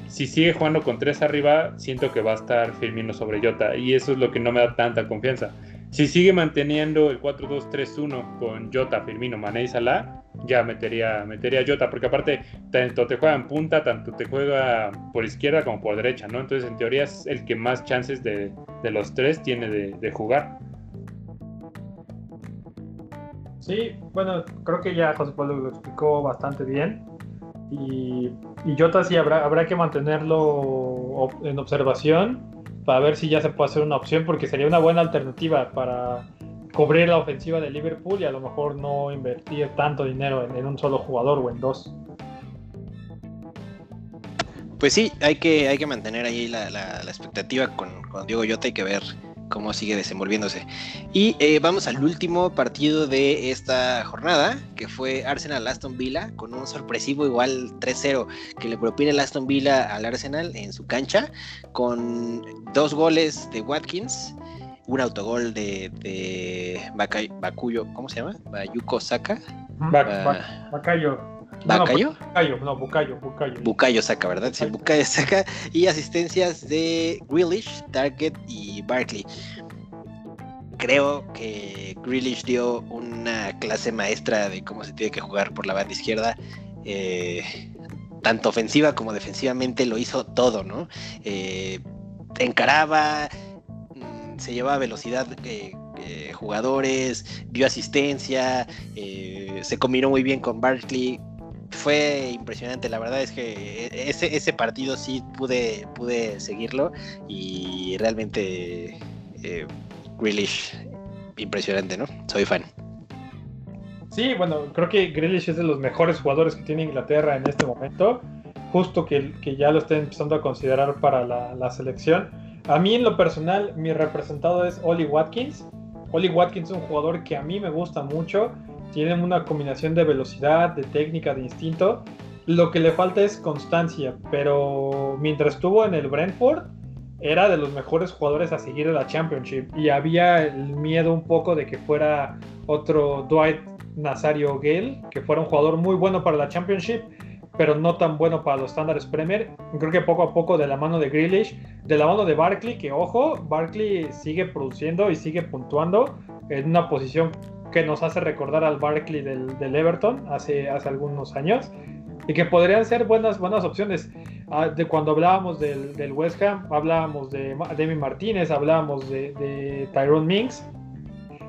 si sigue jugando con tres arriba, siento que va a estar Firmino sobre Jota. Y eso es lo que no me da tanta confianza. Si sigue manteniendo el 4-2-3-1 con Jota, Firmino, Mané y Salah, ya metería, metería Jota, porque aparte tanto te juega en punta, tanto te juega por izquierda como por derecha, ¿no? Entonces en teoría es el que más chances de, los tres tiene de, jugar. Sí, bueno, creo que ya José Pablo lo explicó bastante bien. Y, y Jota sí habrá, habrá que mantenerlo en observación para ver si ya se puede hacer una opción, porque sería una buena alternativa para cubrir la ofensiva de Liverpool y a lo mejor no invertir tanto dinero en, un solo jugador o en dos. Pues sí, hay que, hay que mantener ahí la, la, expectativa con, con Diego Yota, hay que ver cómo sigue desenvolviéndose. Y eh, vamos al último partido de esta jornada, que fue Arsenal Aston Villa, con un sorpresivo igual 3-0 que le propone el Aston Villa al Arsenal en su cancha, con dos goles de Watkins, un autogol de, de Bakuyo, ¿cómo se llama? Bayuko Saka. Bakayo. ¿Bacayo? No, Bucayo, Bucayo. Bucayo saca, ¿verdad? Sí, Bucayo saca. Y asistencias de Grealish, Target y Barkley. Creo que Grealish dio una clase maestra de cómo se tiene que jugar por la banda izquierda. Eh, tanto ofensiva como defensivamente lo hizo todo, ¿no? Eh, encaraba, mm, se llevaba velocidad eh, jugadores, dio asistencia, se combinó muy bien con Barkley fue impresionante. La verdad es que ese, ese partido sí pude, pude seguirlo y realmente eh, Grealish, impresionante, ¿no? Soy fan. Sí, bueno, creo que Grealish es de los mejores jugadores que tiene Inglaterra en este momento. Justo que, que ya lo estén empezando a considerar para la, la selección. A mí en lo personal, mi representado es Oli Watkins. Oli Watkins es un jugador que a mí me gusta mucho tienen una combinación de velocidad, de técnica, de instinto. Lo que le falta es constancia, pero mientras estuvo en el Brentford, era de los mejores jugadores a seguir en la Championship y había el miedo un poco de que fuera otro Dwight Nazario Gale, que fuera un jugador muy bueno para la Championship, pero no tan bueno para los estándares Premier. Creo que poco a poco de la mano de Grealish, de la mano de Barkley, que ojo, Barkley sigue produciendo y sigue puntuando en una posición que nos hace recordar al Barkley del, Everton hace, hace algunos años y que podrían ser buenas, buenas opciones. Ah, de cuando hablábamos del, West Ham, hablábamos de Demi Martínez, hablábamos de, de Tyrone Minks,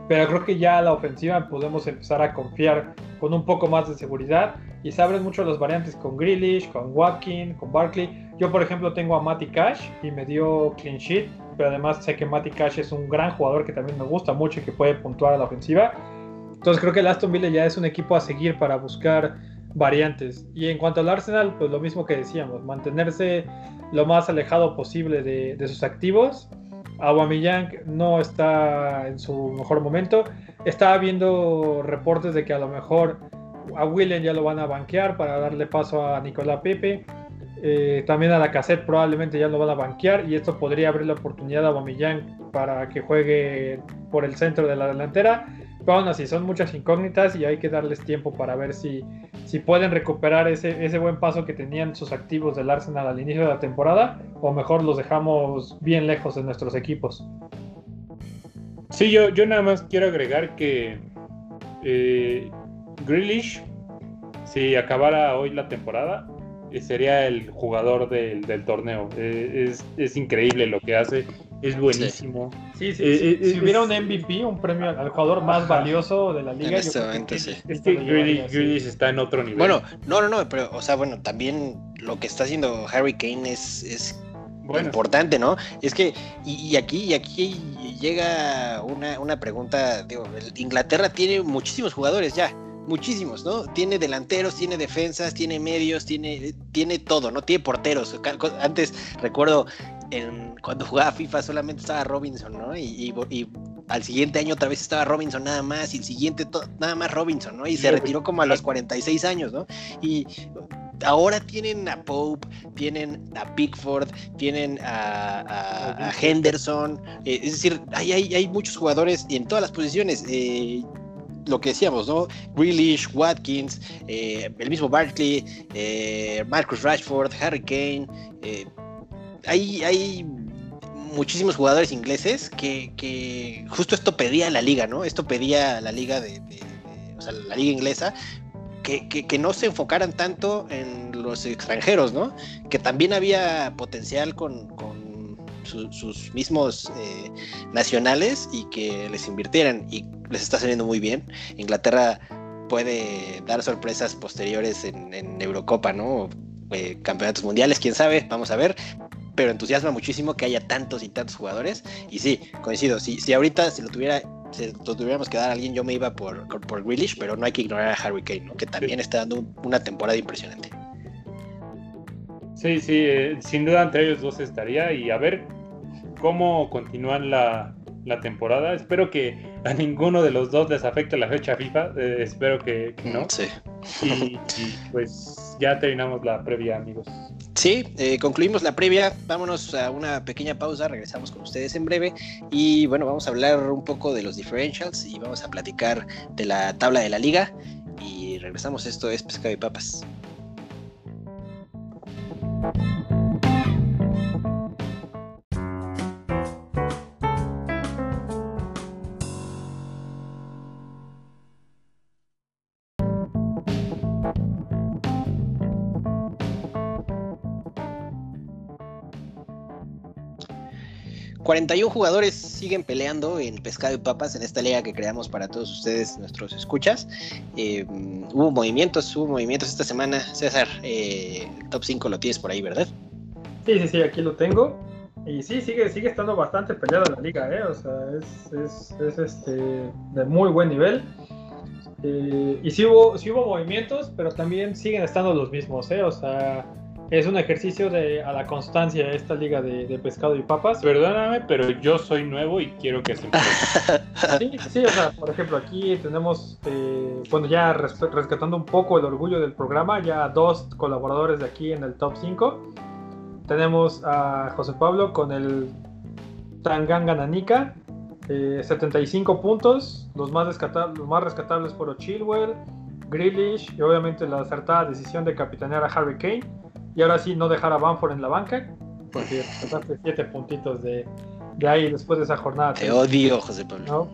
pero creo que ya la ofensiva podemos empezar a confiar con un poco más de seguridad y se abren mucho las variantes con Grealish, con Watkins, con Barkley. Yo, por ejemplo, tengo a Matty Cash y me dio clean sheet, pero además sé que Matty Cash es un gran jugador que también me gusta mucho y que puede puntuar a la ofensiva. Entonces creo que el Aston Villa ya es un equipo a seguir para buscar variantes. Y en cuanto al Arsenal, pues lo mismo que decíamos, mantenerse lo más alejado posible de, sus activos. Aubameyang no está en su mejor momento. Estaba viendo reportes de que a lo mejor a William ya lo van a banquear para darle paso a Nicolás Pepe. Eh, también a la cassette probablemente ya lo van a banquear y esto podría abrir la oportunidad a Aubameyang para que juegue por el centro de la delantera pero aún son muchas incógnitas y hay que darles tiempo para ver si, si pueden recuperar ese, ese buen paso que tenían sus activos del Arsenal al inicio de la temporada o mejor los dejamos bien lejos de nuestros equipos. Sí, yo, yo nada más quiero agregar que eh, Grealish, si acabara hoy la temporada, sería el jugador del, torneo. Eh, es, increíble lo que hace, es buenísimo. Sí, sí, eh, si hubiera un MVP, un premio al jugador más valioso de la liga, este sí. Es que Grealish está en otro nivel. Bueno, no, no, no, pero, o sea, bueno, también lo que está haciendo Harry Kane es, es importante, ¿no? Es que, y, aquí, y aquí llega una, una pregunta, digo, Inglaterra tiene muchísimos jugadores ya, muchísimos, ¿no? Tiene delanteros, tiene defensas, tiene medios, tiene, tiene todo, ¿no? Tiene porteros. Antes recuerdo en, cuando jugaba FIFA solamente estaba Robinson, ¿no? Y, al siguiente año otra vez estaba Robinson nada más, y el siguiente nada más Robinson, ¿no? Y se retiró como a los 46 años, ¿no? Y ahora tienen a Pope, tienen a Pickford, tienen a, Henderson, eh, es decir, hay, hay, hay, muchos jugadores y en todas las posiciones. Eh, lo que decíamos, ¿no? Grealish, Watkins, eh, el mismo Barkley, Marcus Rashford, Harry Kane. Hay, muchísimos jugadores ingleses que, justo esto pedía la liga, ¿no? Esto pedía la liga de, o sea, la liga inglesa que, no se enfocaran tanto en los extranjeros, ¿no? Que también había potencial con, sus mismos eh, nacionales y que les invirtieran y les está saliendo muy bien. Inglaterra puede dar sorpresas posteriores en, Eurocopa, ¿no? Eh, campeonatos mundiales, quién sabe, vamos a ver. Pero entusiasma muchísimo que haya tantos y tantos jugadores. Y sí, coincido, si, si ahorita se lo tuviera si tuviéramos que dar a alguien, yo me iba por, por Grealish, pero no hay que ignorar a Harry Kane, que también está dando una temporada impresionante. Sí, sí, eh, sin duda entre ellos dos estaría y a ver cómo continúan la, temporada. Espero que a ninguno de los dos les afecte la fecha FIFA, eh, espero que, no. Sí. y pues ya terminamos la previa, amigos. Sí, eh, concluimos la previa. Vámonos a una pequeña pausa. Regresamos con ustedes en breve. Y bueno, vamos a hablar un poco de los differentials y vamos a platicar de la tabla de la liga. Y regresamos. Esto es Pescado y Papas. 41 jugadores siguen peleando en pescado y papas en esta liga que creamos para todos ustedes, nuestros escuchas. Eh, hubo movimientos, hubo movimientos esta semana. César, eh, top 5 lo tienes por ahí, ¿verdad? Sí, sí, sí, aquí lo tengo. Y sí, sigue, sigue estando bastante peleada la liga, ¿eh? O sea, es, es, este, de muy buen nivel. Eh, y sí hubo, sí hubo movimientos, pero también siguen estando los mismos, ¿eh? O sea, es un ejercicio de a la constancia esta liga de, pescado y papas. Perdóname, pero yo soy nuevo y quiero que se Sí, sí, o sea, por ejemplo, aquí tenemos, eh, bueno, ya rescatando un poco el orgullo del programa, ya dos colaboradores de aquí en el top 5. Tenemos a José Pablo con el Tanganga Nanika, 75 puntos, los más, los más rescatables por Chilwell, Grealish y obviamente la acertada decisión de capitanear a Harry Kane y ahora sí no dejar a Banford en la banca, porque pasaste siete puntitos de, de, ahí después de esa jornada. Te odio, José Pablo.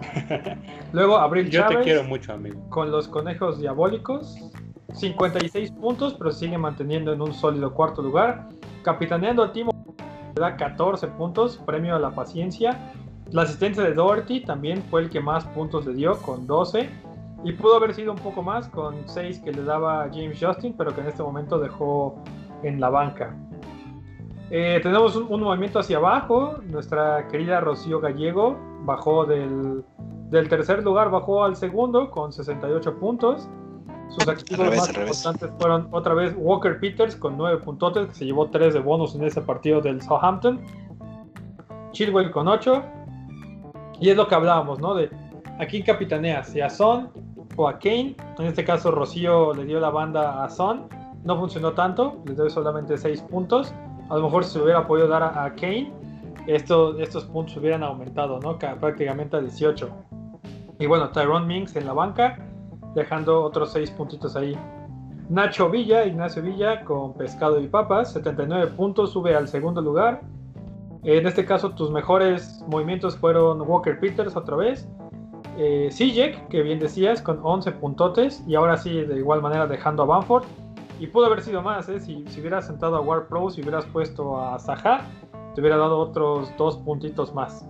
Luego Abril Yo te quiero mucho, amigo. Con los conejos diabólicos, 56 puntos, pero sigue manteniendo en un sólido cuarto lugar. Capitaneando a Timo, le da 14 puntos, premio a la paciencia. La asistencia de Doherty también fue el que más puntos le dio, con 12. Y pudo haber sido un poco más, con 6 que le daba James Justin, pero que en este momento dejó en la banca. Eh, tenemos un, movimiento hacia abajo. Nuestra querida Rocío Gallego bajó del, tercer lugar, bajó al segundo con 68 puntos. Sus activos más importantes fueron otra vez Walker Peters con 9 puntos, que se llevó 3 de bonus en ese partido del Southampton. Chilwell con 8. Y es lo que hablábamos, ¿no? De aquí capitanea, si a Son o a Kane. En este caso, Rocío le dio la banda a Son no funcionó tanto, les doy solamente 6 puntos. A lo mejor si se hubiera podido dar a, Kane, estos, puntos hubieran aumentado, ¿no? Prácticamente a 18. Y bueno, Tyrone Minks en la banca, dejando otros 6 puntitos ahí. Nacho Villa, Ignacio Villa con pescado y papas, 79 puntos, sube al segundo lugar. En este caso, tus mejores movimientos fueron Walker Peters otra vez. Eh, que bien decías, con 11 puntotes. Y ahora sí, de igual manera, dejando a Banford Y pudo haber sido más, ¿eh? Si, si hubieras sentado a War Pro, si hubieras puesto a Saha, te hubiera dado otros dos puntitos más.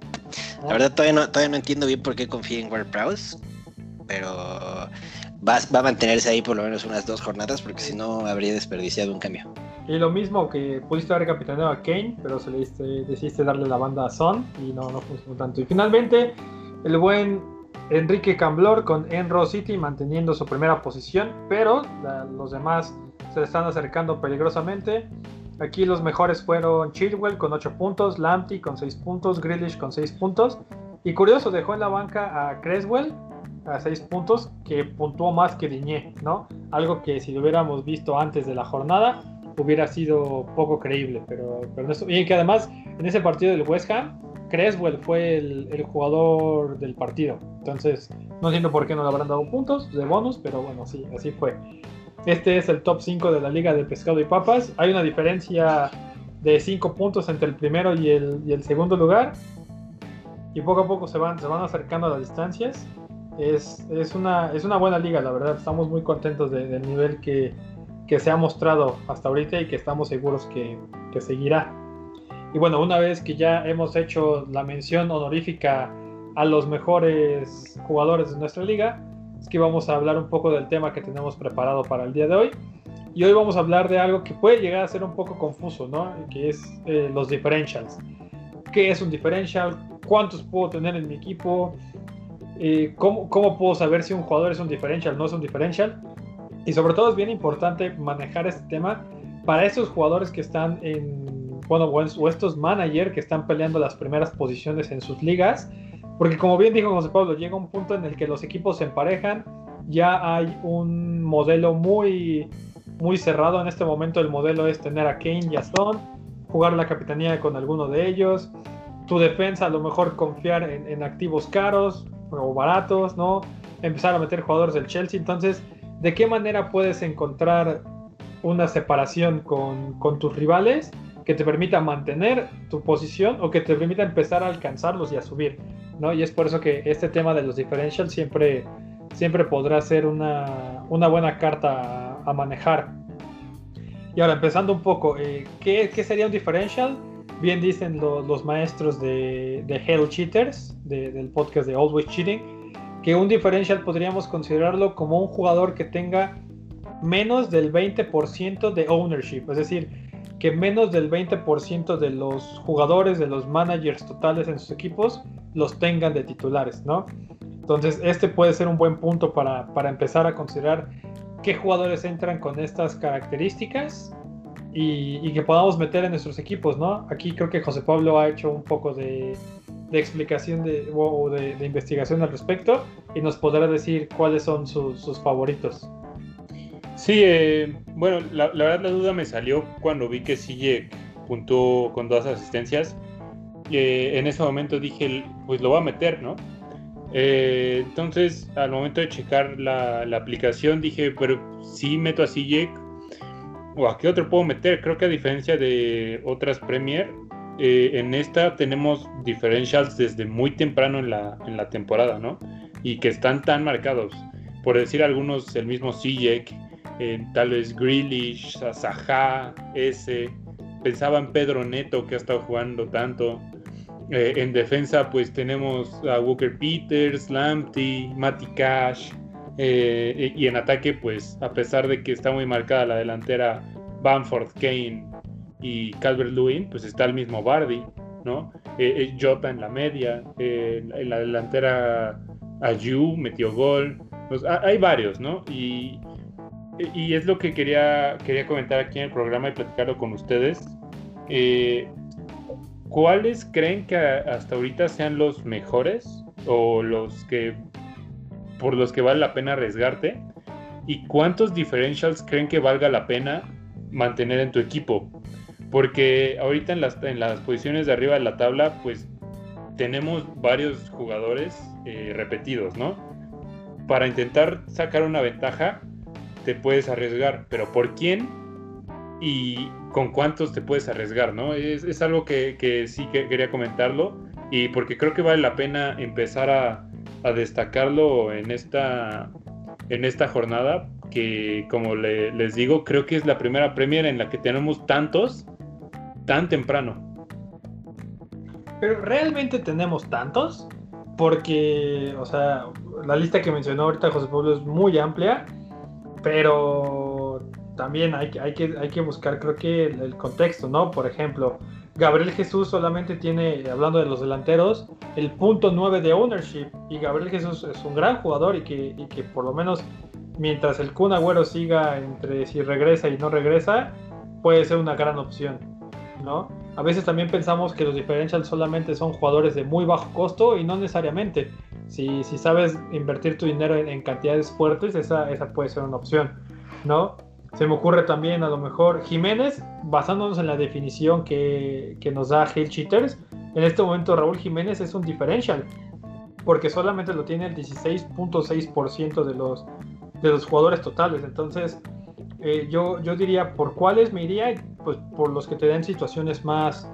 La verdad todavía no, todavía no entiendo bien por qué confía en WordPress, pero va, va, a mantenerse ahí por lo menos unas dos jornadas, porque si no habría desperdiciado un cambio. Y lo mismo que pudiste haber capitaneado a Kane, pero se le diste, decidiste darle la banda a Son y no, no funcionó tanto. Y finalmente, el buen Enrique Camblor con Enro City manteniendo su primera posición, pero la, los demás se están acercando peligrosamente. Aquí los mejores fueron Chilwell con 8 puntos, Lamptey con 6 puntos, Grealish con 6 puntos. Y curioso, dejó en la banca a Creswell a 6 puntos, que puntuó más que Diñé, ¿no? Algo que si lo hubiéramos visto antes de la jornada hubiera sido poco creíble. Pero, pero eso, y que además en ese partido del West Ham, Creswell fue el, el, jugador del partido. Entonces, no entiendo por qué no le habrán dado puntos de bonus, pero bueno, sí, así fue. Este es el top 5 de la Liga de Pescado y Papas. Hay una diferencia de 5 puntos entre el primero y el, y el, segundo lugar. Y poco a poco se van, se van acercando a las distancias. Es, es, una, es una buena liga, la verdad. Estamos muy contentos de, del nivel que, que, se ha mostrado hasta ahorita y que estamos seguros que, que seguirá. Y bueno, una vez que ya hemos hecho la mención honorífica a los mejores jugadores de nuestra liga, es que vamos a hablar un poco del tema que tenemos preparado para el día de hoy. Y hoy vamos a hablar de algo que puede llegar a ser un poco confuso, ¿no? Que es eh, los differentials. ¿Qué es un differential? ¿Cuántos puedo tener en mi equipo? Eh, ¿cómo, ¿Cómo puedo saber si un jugador es un differential no es un differential? Y sobre todo es bien importante manejar este tema para esos jugadores que están en, bueno, o estos managers que están peleando las primeras posiciones en sus ligas porque como bien dijo José Pablo, llega un punto en el que los equipos se emparejan, ya hay un modelo muy, muy cerrado. En este momento el modelo es tener a Kane y a Stone, jugar la capitanía con alguno de ellos, tu defensa a lo mejor confiar en, en activos caros o baratos, ¿no? Empezar a meter jugadores del Chelsea. Entonces, ¿de qué manera puedes encontrar una separación con, con tus rivales que te permita mantener tu posición o que te permita empezar a alcanzarlos y a subir? ¿No? Y es por eso que este tema de los differentials siempre, siempre podrá ser una, una buena carta a, manejar. Y ahora, empezando un poco, eh, ¿qué, ¿qué, sería un differential? Bien dicen lo, los maestros de, de Hell Cheaters, de, del podcast de Always Cheating, que un differential podríamos considerarlo como un jugador que tenga menos del 20% de ownership, es decir, que menos del 20% de los jugadores, de los managers totales en sus equipos, los tengan de titulares, ¿no? Entonces, este puede ser un buen punto para, para empezar a considerar qué jugadores entran con estas características y, que podamos meter en nuestros equipos, ¿no? Aquí creo que José Pablo ha hecho un poco de, de explicación de, o de, de, investigación al respecto y nos podrá decir cuáles son su, sus favoritos. Sí, eh, bueno, la, la, verdad la duda me salió cuando vi que Sijek puntuó con dos asistencias. Eh, en ese momento dije, pues lo voy a meter, ¿no? Eh, entonces, al momento de checar la, la, aplicación, dije, pero si meto a Sijek, o a qué otro puedo meter. Creo que a diferencia de otras Premier, eh, en esta tenemos differentials desde muy temprano en la, en la temporada, ¿no? Y que están tan marcados. Por decir algunos, el mismo Sijek eh, tal vez Grealish, Saha, ese. Pensaba en Pedro Neto, que ha estado jugando tanto. Eh, en defensa, pues tenemos a Walker Peters, Lamptey, Matty Cash. Eh, y en ataque, pues a pesar de que está muy marcada la delantera Bamford, Kane y Calvert Lewin, pues está el mismo Bardi, ¿no? Jota en la media, en la delantera Ayu metió gol. Pues, hay varios, ¿no? Y, y es lo que quería, quería comentar aquí en el programa y platicarlo con ustedes. Eh, ¿Cuáles creen que hasta ahorita sean los mejores o los que por los que vale la pena arriesgarte? ¿Y cuántos differentials creen que valga la pena mantener en tu equipo? Porque ahorita en las, en las posiciones de arriba de la tabla, pues tenemos varios jugadores eh, repetidos, ¿no? Para intentar sacar una ventaja, te puedes arriesgar, pero ¿por quién? Y con cuántos te puedes arriesgar, ¿no? Es, es algo que, que, sí que quería comentarlo y porque creo que vale la pena empezar a, a destacarlo en esta, en esta jornada que como les digo, creo que es la primera Premier en la que tenemos tantos tan temprano. Pero realmente tenemos tantos, porque, o sea, la lista que mencionó ahorita José Pablo es muy amplia, pero también hay, hay, que, hay que buscar, creo que, el, contexto, ¿no? Por ejemplo, Gabriel Jesús solamente tiene, hablando de los delanteros, el punto 9 de ownership, y Gabriel Jesús es un gran jugador y que, y que por lo menos mientras el Kun Agüero siga entre si regresa y no regresa, puede ser una gran opción, ¿no? A veces también pensamos que los differentials solamente son jugadores de muy bajo costo y no necesariamente. Si, si sabes invertir tu dinero en, cantidades fuertes, esa, esa puede ser una opción, ¿no? Se me ocurre también a lo mejor Jiménez, basándonos en la definición que, que nos da Hill Cheaters, en este momento Raúl Jiménez es un differential, porque solamente lo tiene el 16.6% de los, de los jugadores totales. Entonces, eh, yo, yo diría, ¿por cuáles me iría? Pues por los que te den situaciones más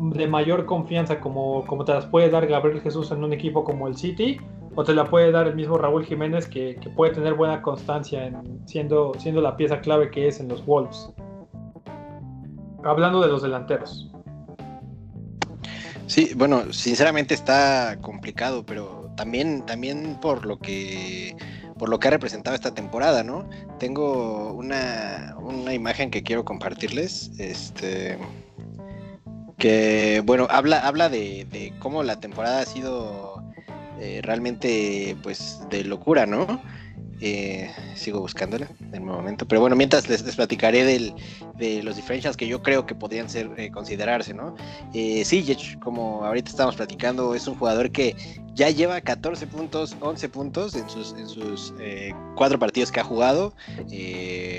de mayor confianza, como, como te las puede dar Gabriel Jesús en un equipo como el City, o te la puede dar el mismo Raúl Jiménez, que, puede tener buena constancia en siendo, siendo la pieza clave que es en los Wolves. Hablando de los delanteros. Sí, bueno, sinceramente está complicado, pero también, también por lo que por lo que ha representado esta temporada, ¿no? Tengo una, imagen que quiero compartirles, este, que, bueno, habla, habla de, cómo la temporada ha sido eh, realmente, pues, de locura, ¿no? Eh, sigo buscándola en un momento. Pero bueno, mientras les, platicaré de los differentials que yo creo que podrían ser eh, considerarse, ¿no? Eh, como ahorita estamos platicando, es un jugador que ya lleva 14 puntos, 11 puntos en sus, en sus eh, cuatro partidos que ha jugado.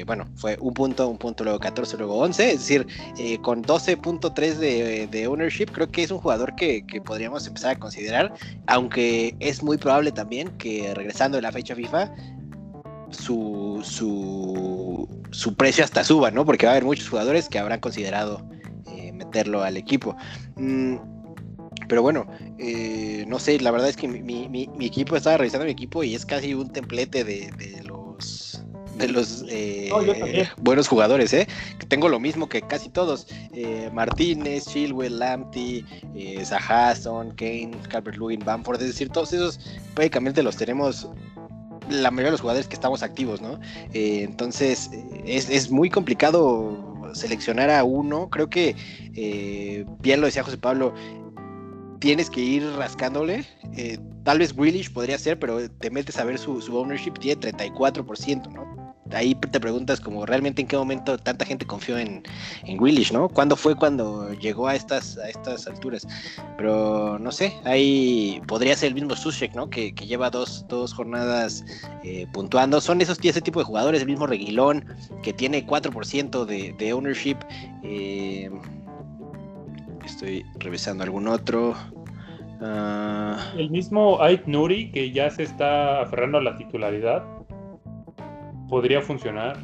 bueno, fue un punto, un punto, luego 14, luego 11. Es decir, con 12.3 de, ownership, creo que es un jugador que, que podríamos empezar a considerar. Aunque es muy probable también que regresando de la fecha FIFA su, su, precio hasta suba, ¿no? Porque va a haber muchos jugadores que habrán considerado eh, meterlo al equipo. Mm, pero bueno, eh, no sé, la verdad es que mi, equipo, estaba revisando mi equipo y es casi un templete de, los de los eh, buenos jugadores, ¿eh? Tengo lo mismo que casi todos. Martínez, Chilwell, Lamptey, eh, Kane, Calvert-Lewin, Bamford, es decir, todos esos prácticamente los tenemos la mayoría de los jugadores que estamos activos, ¿no? Eh, entonces, eh, es, muy complicado seleccionar a uno. Creo que, eh, bien lo decía José Pablo, tienes que ir rascándole. tal vez Grealish podría ser, pero te metes a ver su, ownership, tiene 34%, ¿no? ahí te preguntas como realmente en qué momento tanta gente confió en, en Grealish, ¿no? ¿Cuándo fue cuando llegó a estas, a estas alturas? Pero no sé, ahí podría ser el mismo Sushek, ¿no? Que, lleva dos, dos jornadas eh, puntuando. Son esos ese tipo de jugadores, el mismo Reguilón, que tiene 4% de, de ownership. Eh, estoy revisando algún otro. Ah. El mismo Ait Nuri, que ya se está aferrando a la titularidad podría funcionar.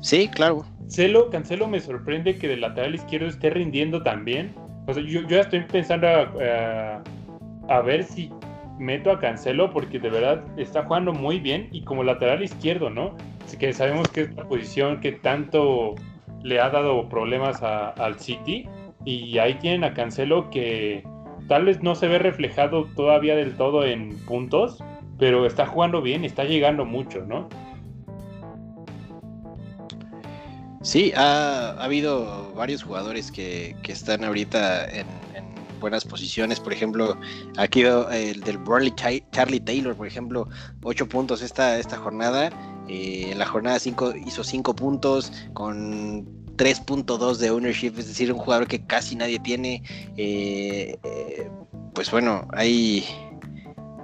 Sí, claro. Cancelo, Cancelo me sorprende que del lateral izquierdo esté rindiendo también. O sea, yo, ya estoy pensando a, ver si meto a Cancelo porque de verdad está jugando muy bien y como lateral izquierdo, ¿no? Así que sabemos que es la posición que tanto le ha dado problemas al City y ahí tienen a Cancelo que tal vez no se ve reflejado todavía del todo en puntos, pero está jugando bien y está llegando mucho, ¿no? Sí, ha, habido varios jugadores que, están ahorita en, buenas posiciones. Por ejemplo, aquí el del Burnley Charlie Taylor, por ejemplo, 8 puntos esta, esta jornada. Eh, en la jornada 5 hizo 5 puntos con 3.2 de ownership, es decir, un jugador que casi nadie tiene. Eh, eh, pues bueno, hay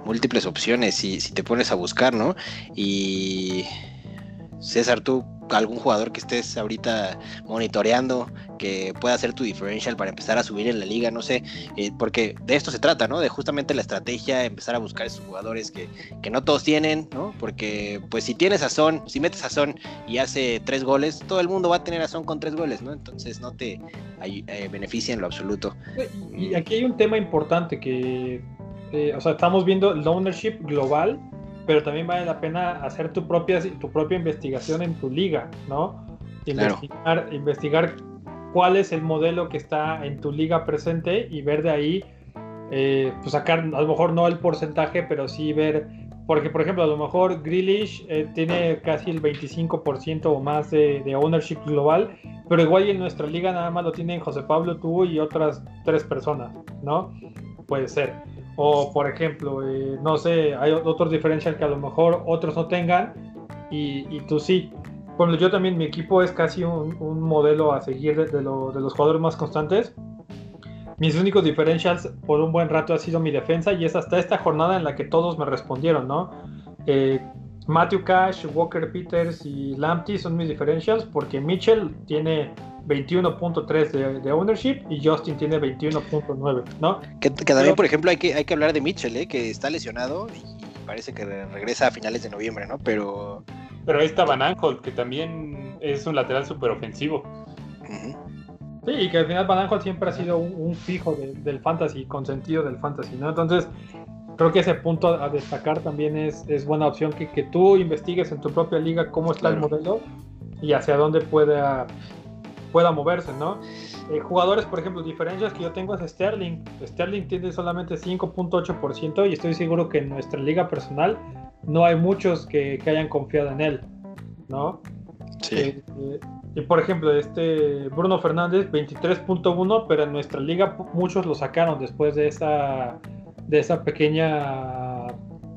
múltiples opciones si, si te pones a buscar, ¿no? Y César, tú algún jugador que estés ahorita monitoreando que pueda ser tu differential para empezar a subir en la liga, no sé, eh, porque de esto se trata, ¿no? De justamente la estrategia, empezar a buscar esos jugadores que, no todos tienen, ¿no? Porque pues si tienes a Son, si metes a Son y hace tres goles, todo el mundo va a tener a Son con tres goles, ¿no? Entonces no te eh, beneficia en lo absoluto. Y mm. aquí hay un tema importante que, eh, o sea, estamos viendo el ownership global pero también vale la pena hacer tu propia, tu propia investigación en tu liga, ¿no? Investigar, investigar cuál es el modelo que está en tu liga presente y ver de ahí, eh, pues sacar a lo mejor no el porcentaje, pero sí ver, porque por ejemplo a lo mejor Grealish eh, tiene casi el 25% o más de, de, ownership global, pero igual en nuestra liga nada más lo tienen José Pablo, tú y otras tres personas, ¿no? Puede ser. O por ejemplo, eh, no sé, hay otros diferenciales que a lo mejor otros no tengan y, y tú sí. Bueno, yo también, mi equipo es casi un, un modelo a seguir de, de, lo, de, los jugadores más constantes. Mis únicos differentials por un buen rato ha sido mi defensa y es hasta esta jornada en la que todos me respondieron, ¿no? Eh, Matthew Cash, Walker Peters y Lamptey son mis differentials porque Mitchell tiene 21.3 de, de, ownership y Justin tiene 21.9, ¿no? Que, que también, Pero, por ejemplo, hay que, hay que hablar de Mitchell, ¿eh? que está lesionado y parece que regresa a finales de noviembre, ¿no? Pero... Pero ahí está Van Aanholt, que también es un lateral súper ofensivo. Uh -huh. Sí, y que al final Van Aanholt siempre ha sido un, un fijo de, del fantasy, consentido del fantasy, ¿no? Entonces, creo que ese punto a destacar también es, es buena opción, que, que, tú investigues en tu propia liga cómo está claro. el modelo y hacia dónde pueda, pueda moverse, ¿no? Eh, jugadores, por ejemplo, diferencias que yo tengo es Sterling. Sterling tiene solamente 5.8% y estoy seguro que en nuestra liga personal no hay muchos que, que hayan confiado en él, ¿no? Sí. Eh, eh, y por ejemplo, este Bruno Fernández, 23.1, pero en nuestra liga muchos lo sacaron después de esa, de esa pequeña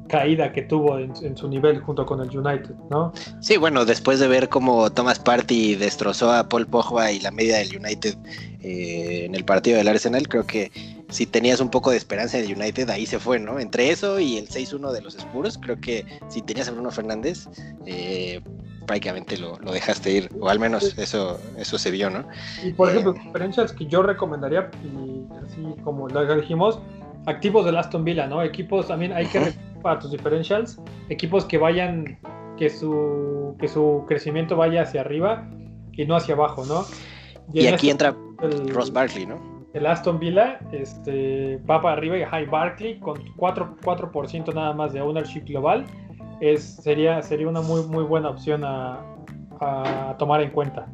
caída que tuvo en, en, su nivel junto con el United, ¿no? Sí, bueno, después de ver cómo Thomas Party destrozó a Paul Pogba y la media del United eh, en el partido del Arsenal, creo que si tenías un poco de esperanza en el United, ahí se fue, ¿no? Entre eso y el 6-1 de los Spurs, creo que si tenías a Bruno Fernández, eh, prácticamente lo, lo, dejaste ir, o al menos eso, eso se vio, ¿no? Y por ejemplo, eh, diferencias que yo recomendaría, y así como lo dijimos, activos del Aston Villa, ¿no? Equipos también hay que para tus differentials, equipos que vayan, que su, que su crecimiento vaya hacia arriba y no hacia abajo, ¿no? Y, y aquí este, entra el, Ross Barkley, ¿no? El Aston Villa este, va para arriba y High Barkley con 4%, 4 nada más de ownership global. Es, sería, sería una muy, muy buena opción a, a tomar en cuenta.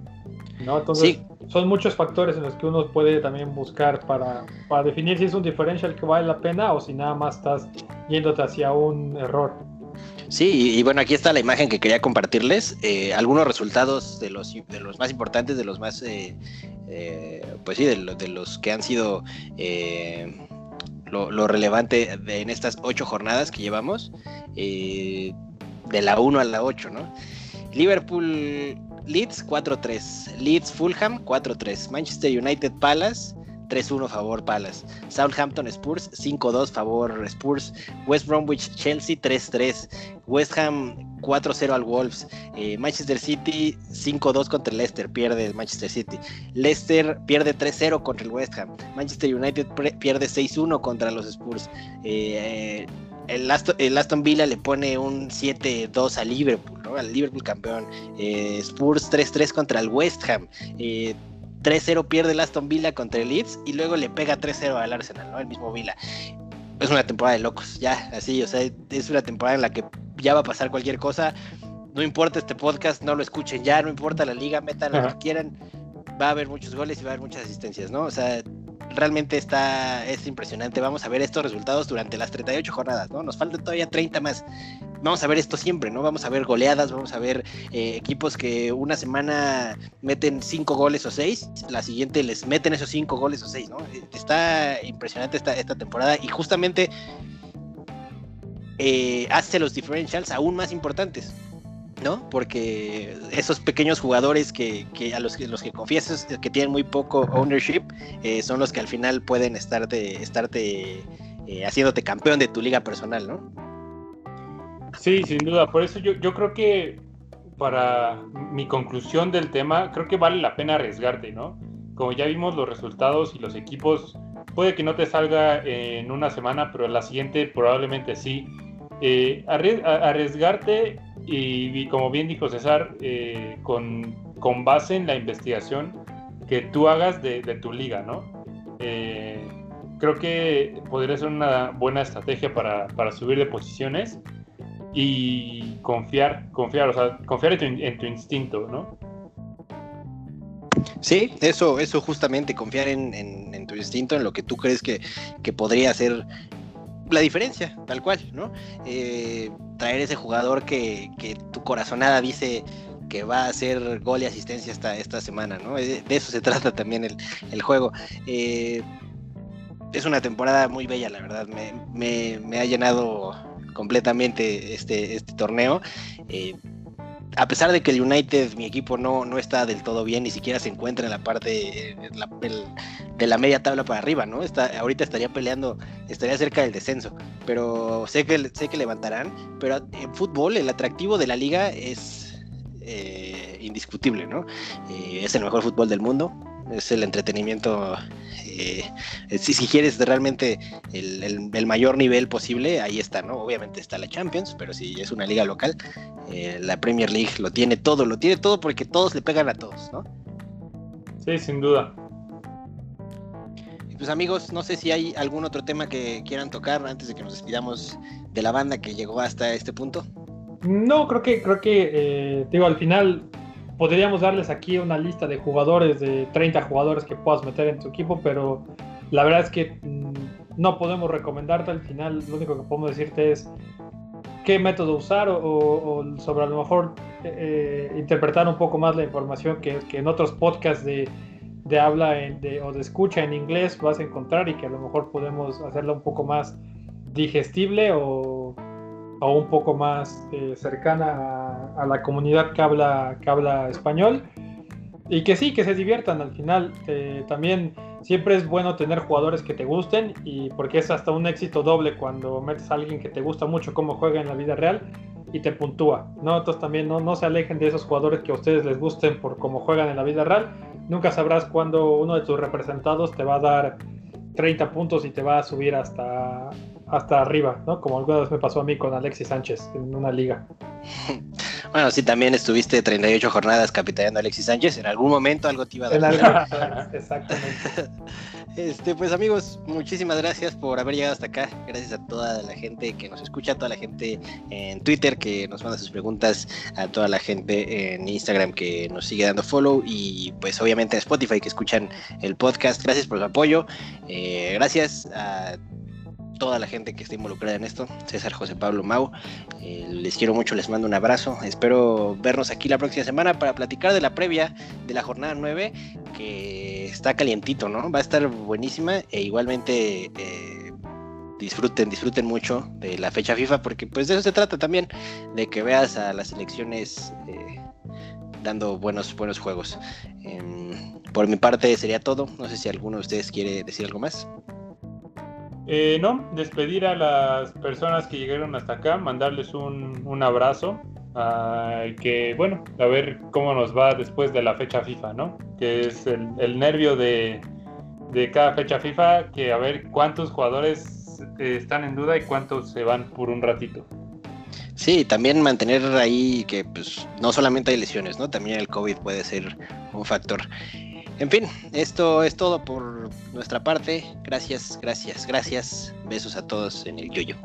¿no? Entonces, sí. Son muchos factores en los que uno puede también buscar para, para definir si es un differential que vale la pena o si nada más estás yéndote hacia un error. Sí, y, bueno, aquí está la imagen que quería compartirles. Eh, algunos resultados de los, de los más importantes, de los más, eh, eh, pues sí, de, lo, de, los que han sido eh, lo, relevante en estas ocho jornadas que llevamos, de la 1 a la 8, ¿no? Liverpool Leeds 4-3, Leeds Fulham 4-3, Manchester United Palace 3-1 favor Palace. Southampton Spurs 5-2 favor Spurs. West Bromwich Chelsea 3-3. West Ham 4-0 al Wolves. Eh, Manchester City 5-2 contra Leicester, pierde Manchester City. Leicester pierde 3-0 contra el West Ham. Manchester United pierde 6-1 contra los Spurs. Eh, el Aston, el Aston, Villa le pone un 7-2 a Liverpool, ¿no? Al Liverpool campeón. Eh, Spurs 3-3 contra el West Ham. Eh, 3-0 pierde el Aston Villa contra el Leeds y luego le pega 3-0 al Arsenal, ¿no? El mismo Villa. Es una temporada de locos, ya, así, o sea, es una temporada en la que ya va a pasar cualquier cosa. No importa este podcast, no lo escuchen ya, no importa la liga, metan lo que quieran. Va a haber muchos goles y va a haber muchas asistencias, ¿no? O sea, realmente está es impresionante. Vamos a ver estos resultados durante las 38 jornadas, ¿no? Nos faltan todavía 30 más. Vamos a ver esto siempre, ¿no? Vamos a ver goleadas, vamos a ver eh, equipos que una semana meten 5 goles o 6, la siguiente les meten esos 5 goles o 6, ¿no? Está impresionante esta, esta temporada y justamente eh, hace los differentials aún más importantes. ¿No? Porque esos pequeños jugadores que, que a los que, los que confías que tienen muy poco ownership eh, son los que al final pueden estarte, estarte eh, haciéndote campeón de tu liga personal, ¿no? Sí, sin duda. Por eso yo, yo creo que para mi conclusión del tema, creo que vale la pena arriesgarte, ¿no? Como ya vimos los resultados y los equipos, puede que no te salga en una semana, pero la siguiente probablemente sí. Eh, arriesgarte y, como bien dijo César, eh, con, con, base en la investigación que tú hagas de, tu liga, ¿no? Eh, creo que podría ser una buena estrategia para, para, subir de posiciones. y confiar, confiar, o sea, confiar en tu, instinto, ¿no? Sí, eso, eso justamente, confiar en, tu instinto, en lo que tú crees que, podría ser la diferencia, tal cual, ¿no? Eh, traer ese jugador que, que tu corazonada dice que va a hacer gol y asistencia esta, esta semana, ¿no? De, eso se trata también el, juego. Eh, es una temporada muy bella, la verdad. Me, ha llenado completamente este, este torneo. Eh, a pesar de que el United, mi equipo, no, no está del todo bien, ni siquiera se encuentra en la parte de la media tabla para arriba, ¿no? Ahorita estaría peleando, estaría cerca del descenso, pero sé que, sé que levantarán. Pero en fútbol, el atractivo de la liga es eh, indiscutible, ¿no? Eh, es el mejor fútbol del mundo, es el entretenimiento, eh, si, si, quieres realmente el, mayor nivel posible, ahí está, ¿no? Obviamente está la Champions, pero si es una liga local, la Premier League lo tiene todo, lo tiene todo porque todos le pegan a todos, ¿no? Sí, sin duda. Pues amigos, no sé si hay algún otro tema que quieran tocar antes de que nos despidamos de la banda que llegó hasta este punto. No, creo que, creo que, eh, digo, al final podríamos darles aquí una lista de jugadores, de 30 jugadores que puedas meter en tu equipo, pero la verdad es que mm, no podemos recomendarte. Al final, lo único que podemos decirte es qué método usar o, sobre a lo mejor eh, interpretar un poco más la información que, en otros podcasts de, habla o de escucha en inglés vas a encontrar y que a lo mejor podemos hacerla un poco más digestible o o un poco más eh, cercana a, la comunidad que habla, que habla español. Y que sí, que se diviertan al final. Eh, también siempre es bueno tener jugadores que te gusten y porque es hasta un éxito doble cuando metes a alguien que te gusta mucho cómo juega en la vida real y te puntúa. ¿no? Entonces también no, no se alejen de esos jugadores que a ustedes les gusten por cómo juegan en la vida real. Nunca sabrás cuándo uno de tus representados te va a dar 30 puntos y te va a subir hasta, hasta arriba, ¿no? Como alguna vez me pasó a mí con Alexis Sánchez en una liga. Bueno, sí, también estuviste 38 jornadas capitaneando a Alexis Sánchez. En algún momento algo te iba a dar. Exactamente. Este, pues amigos, muchísimas gracias por haber llegado hasta acá. Gracias a toda la gente que nos escucha, a toda la gente en Twitter que nos manda sus preguntas, a toda la gente en Instagram que nos sigue dando follow y pues obviamente en Spotify que escuchan el podcast. Gracias por su apoyo. Eh, gracias a toda la gente que está involucrada en esto, César José Pablo Mau. Eh, les quiero mucho, les mando un abrazo. Espero vernos aquí la próxima semana para platicar de la previa de la jornada 9, que está calientito, ¿no? Va a estar buenísima e igualmente eh, disfruten, disfruten mucho de la fecha FIFA, porque pues de eso se trata también, de que veas a las selecciones eh, dando buenos, buenos juegos. Em, por mi parte sería todo. No sé si alguno de ustedes quiere decir algo más. Eh, no, despedir a las personas que llegaron hasta acá, mandarles un, abrazo. que bueno, a ver cómo nos va después de la fecha FIFA, ¿no? Que es el, nervio de, cada fecha FIFA, que a ver cuántos jugadores eh, están en duda y cuántos se van por un ratito. Sí, también mantener ahí que pues no solamente hay lesiones, ¿no? También el COVID puede ser un factor. En fin, esto es todo por nuestra parte. Gracias, gracias, gracias. Besos a todos en el yoyo.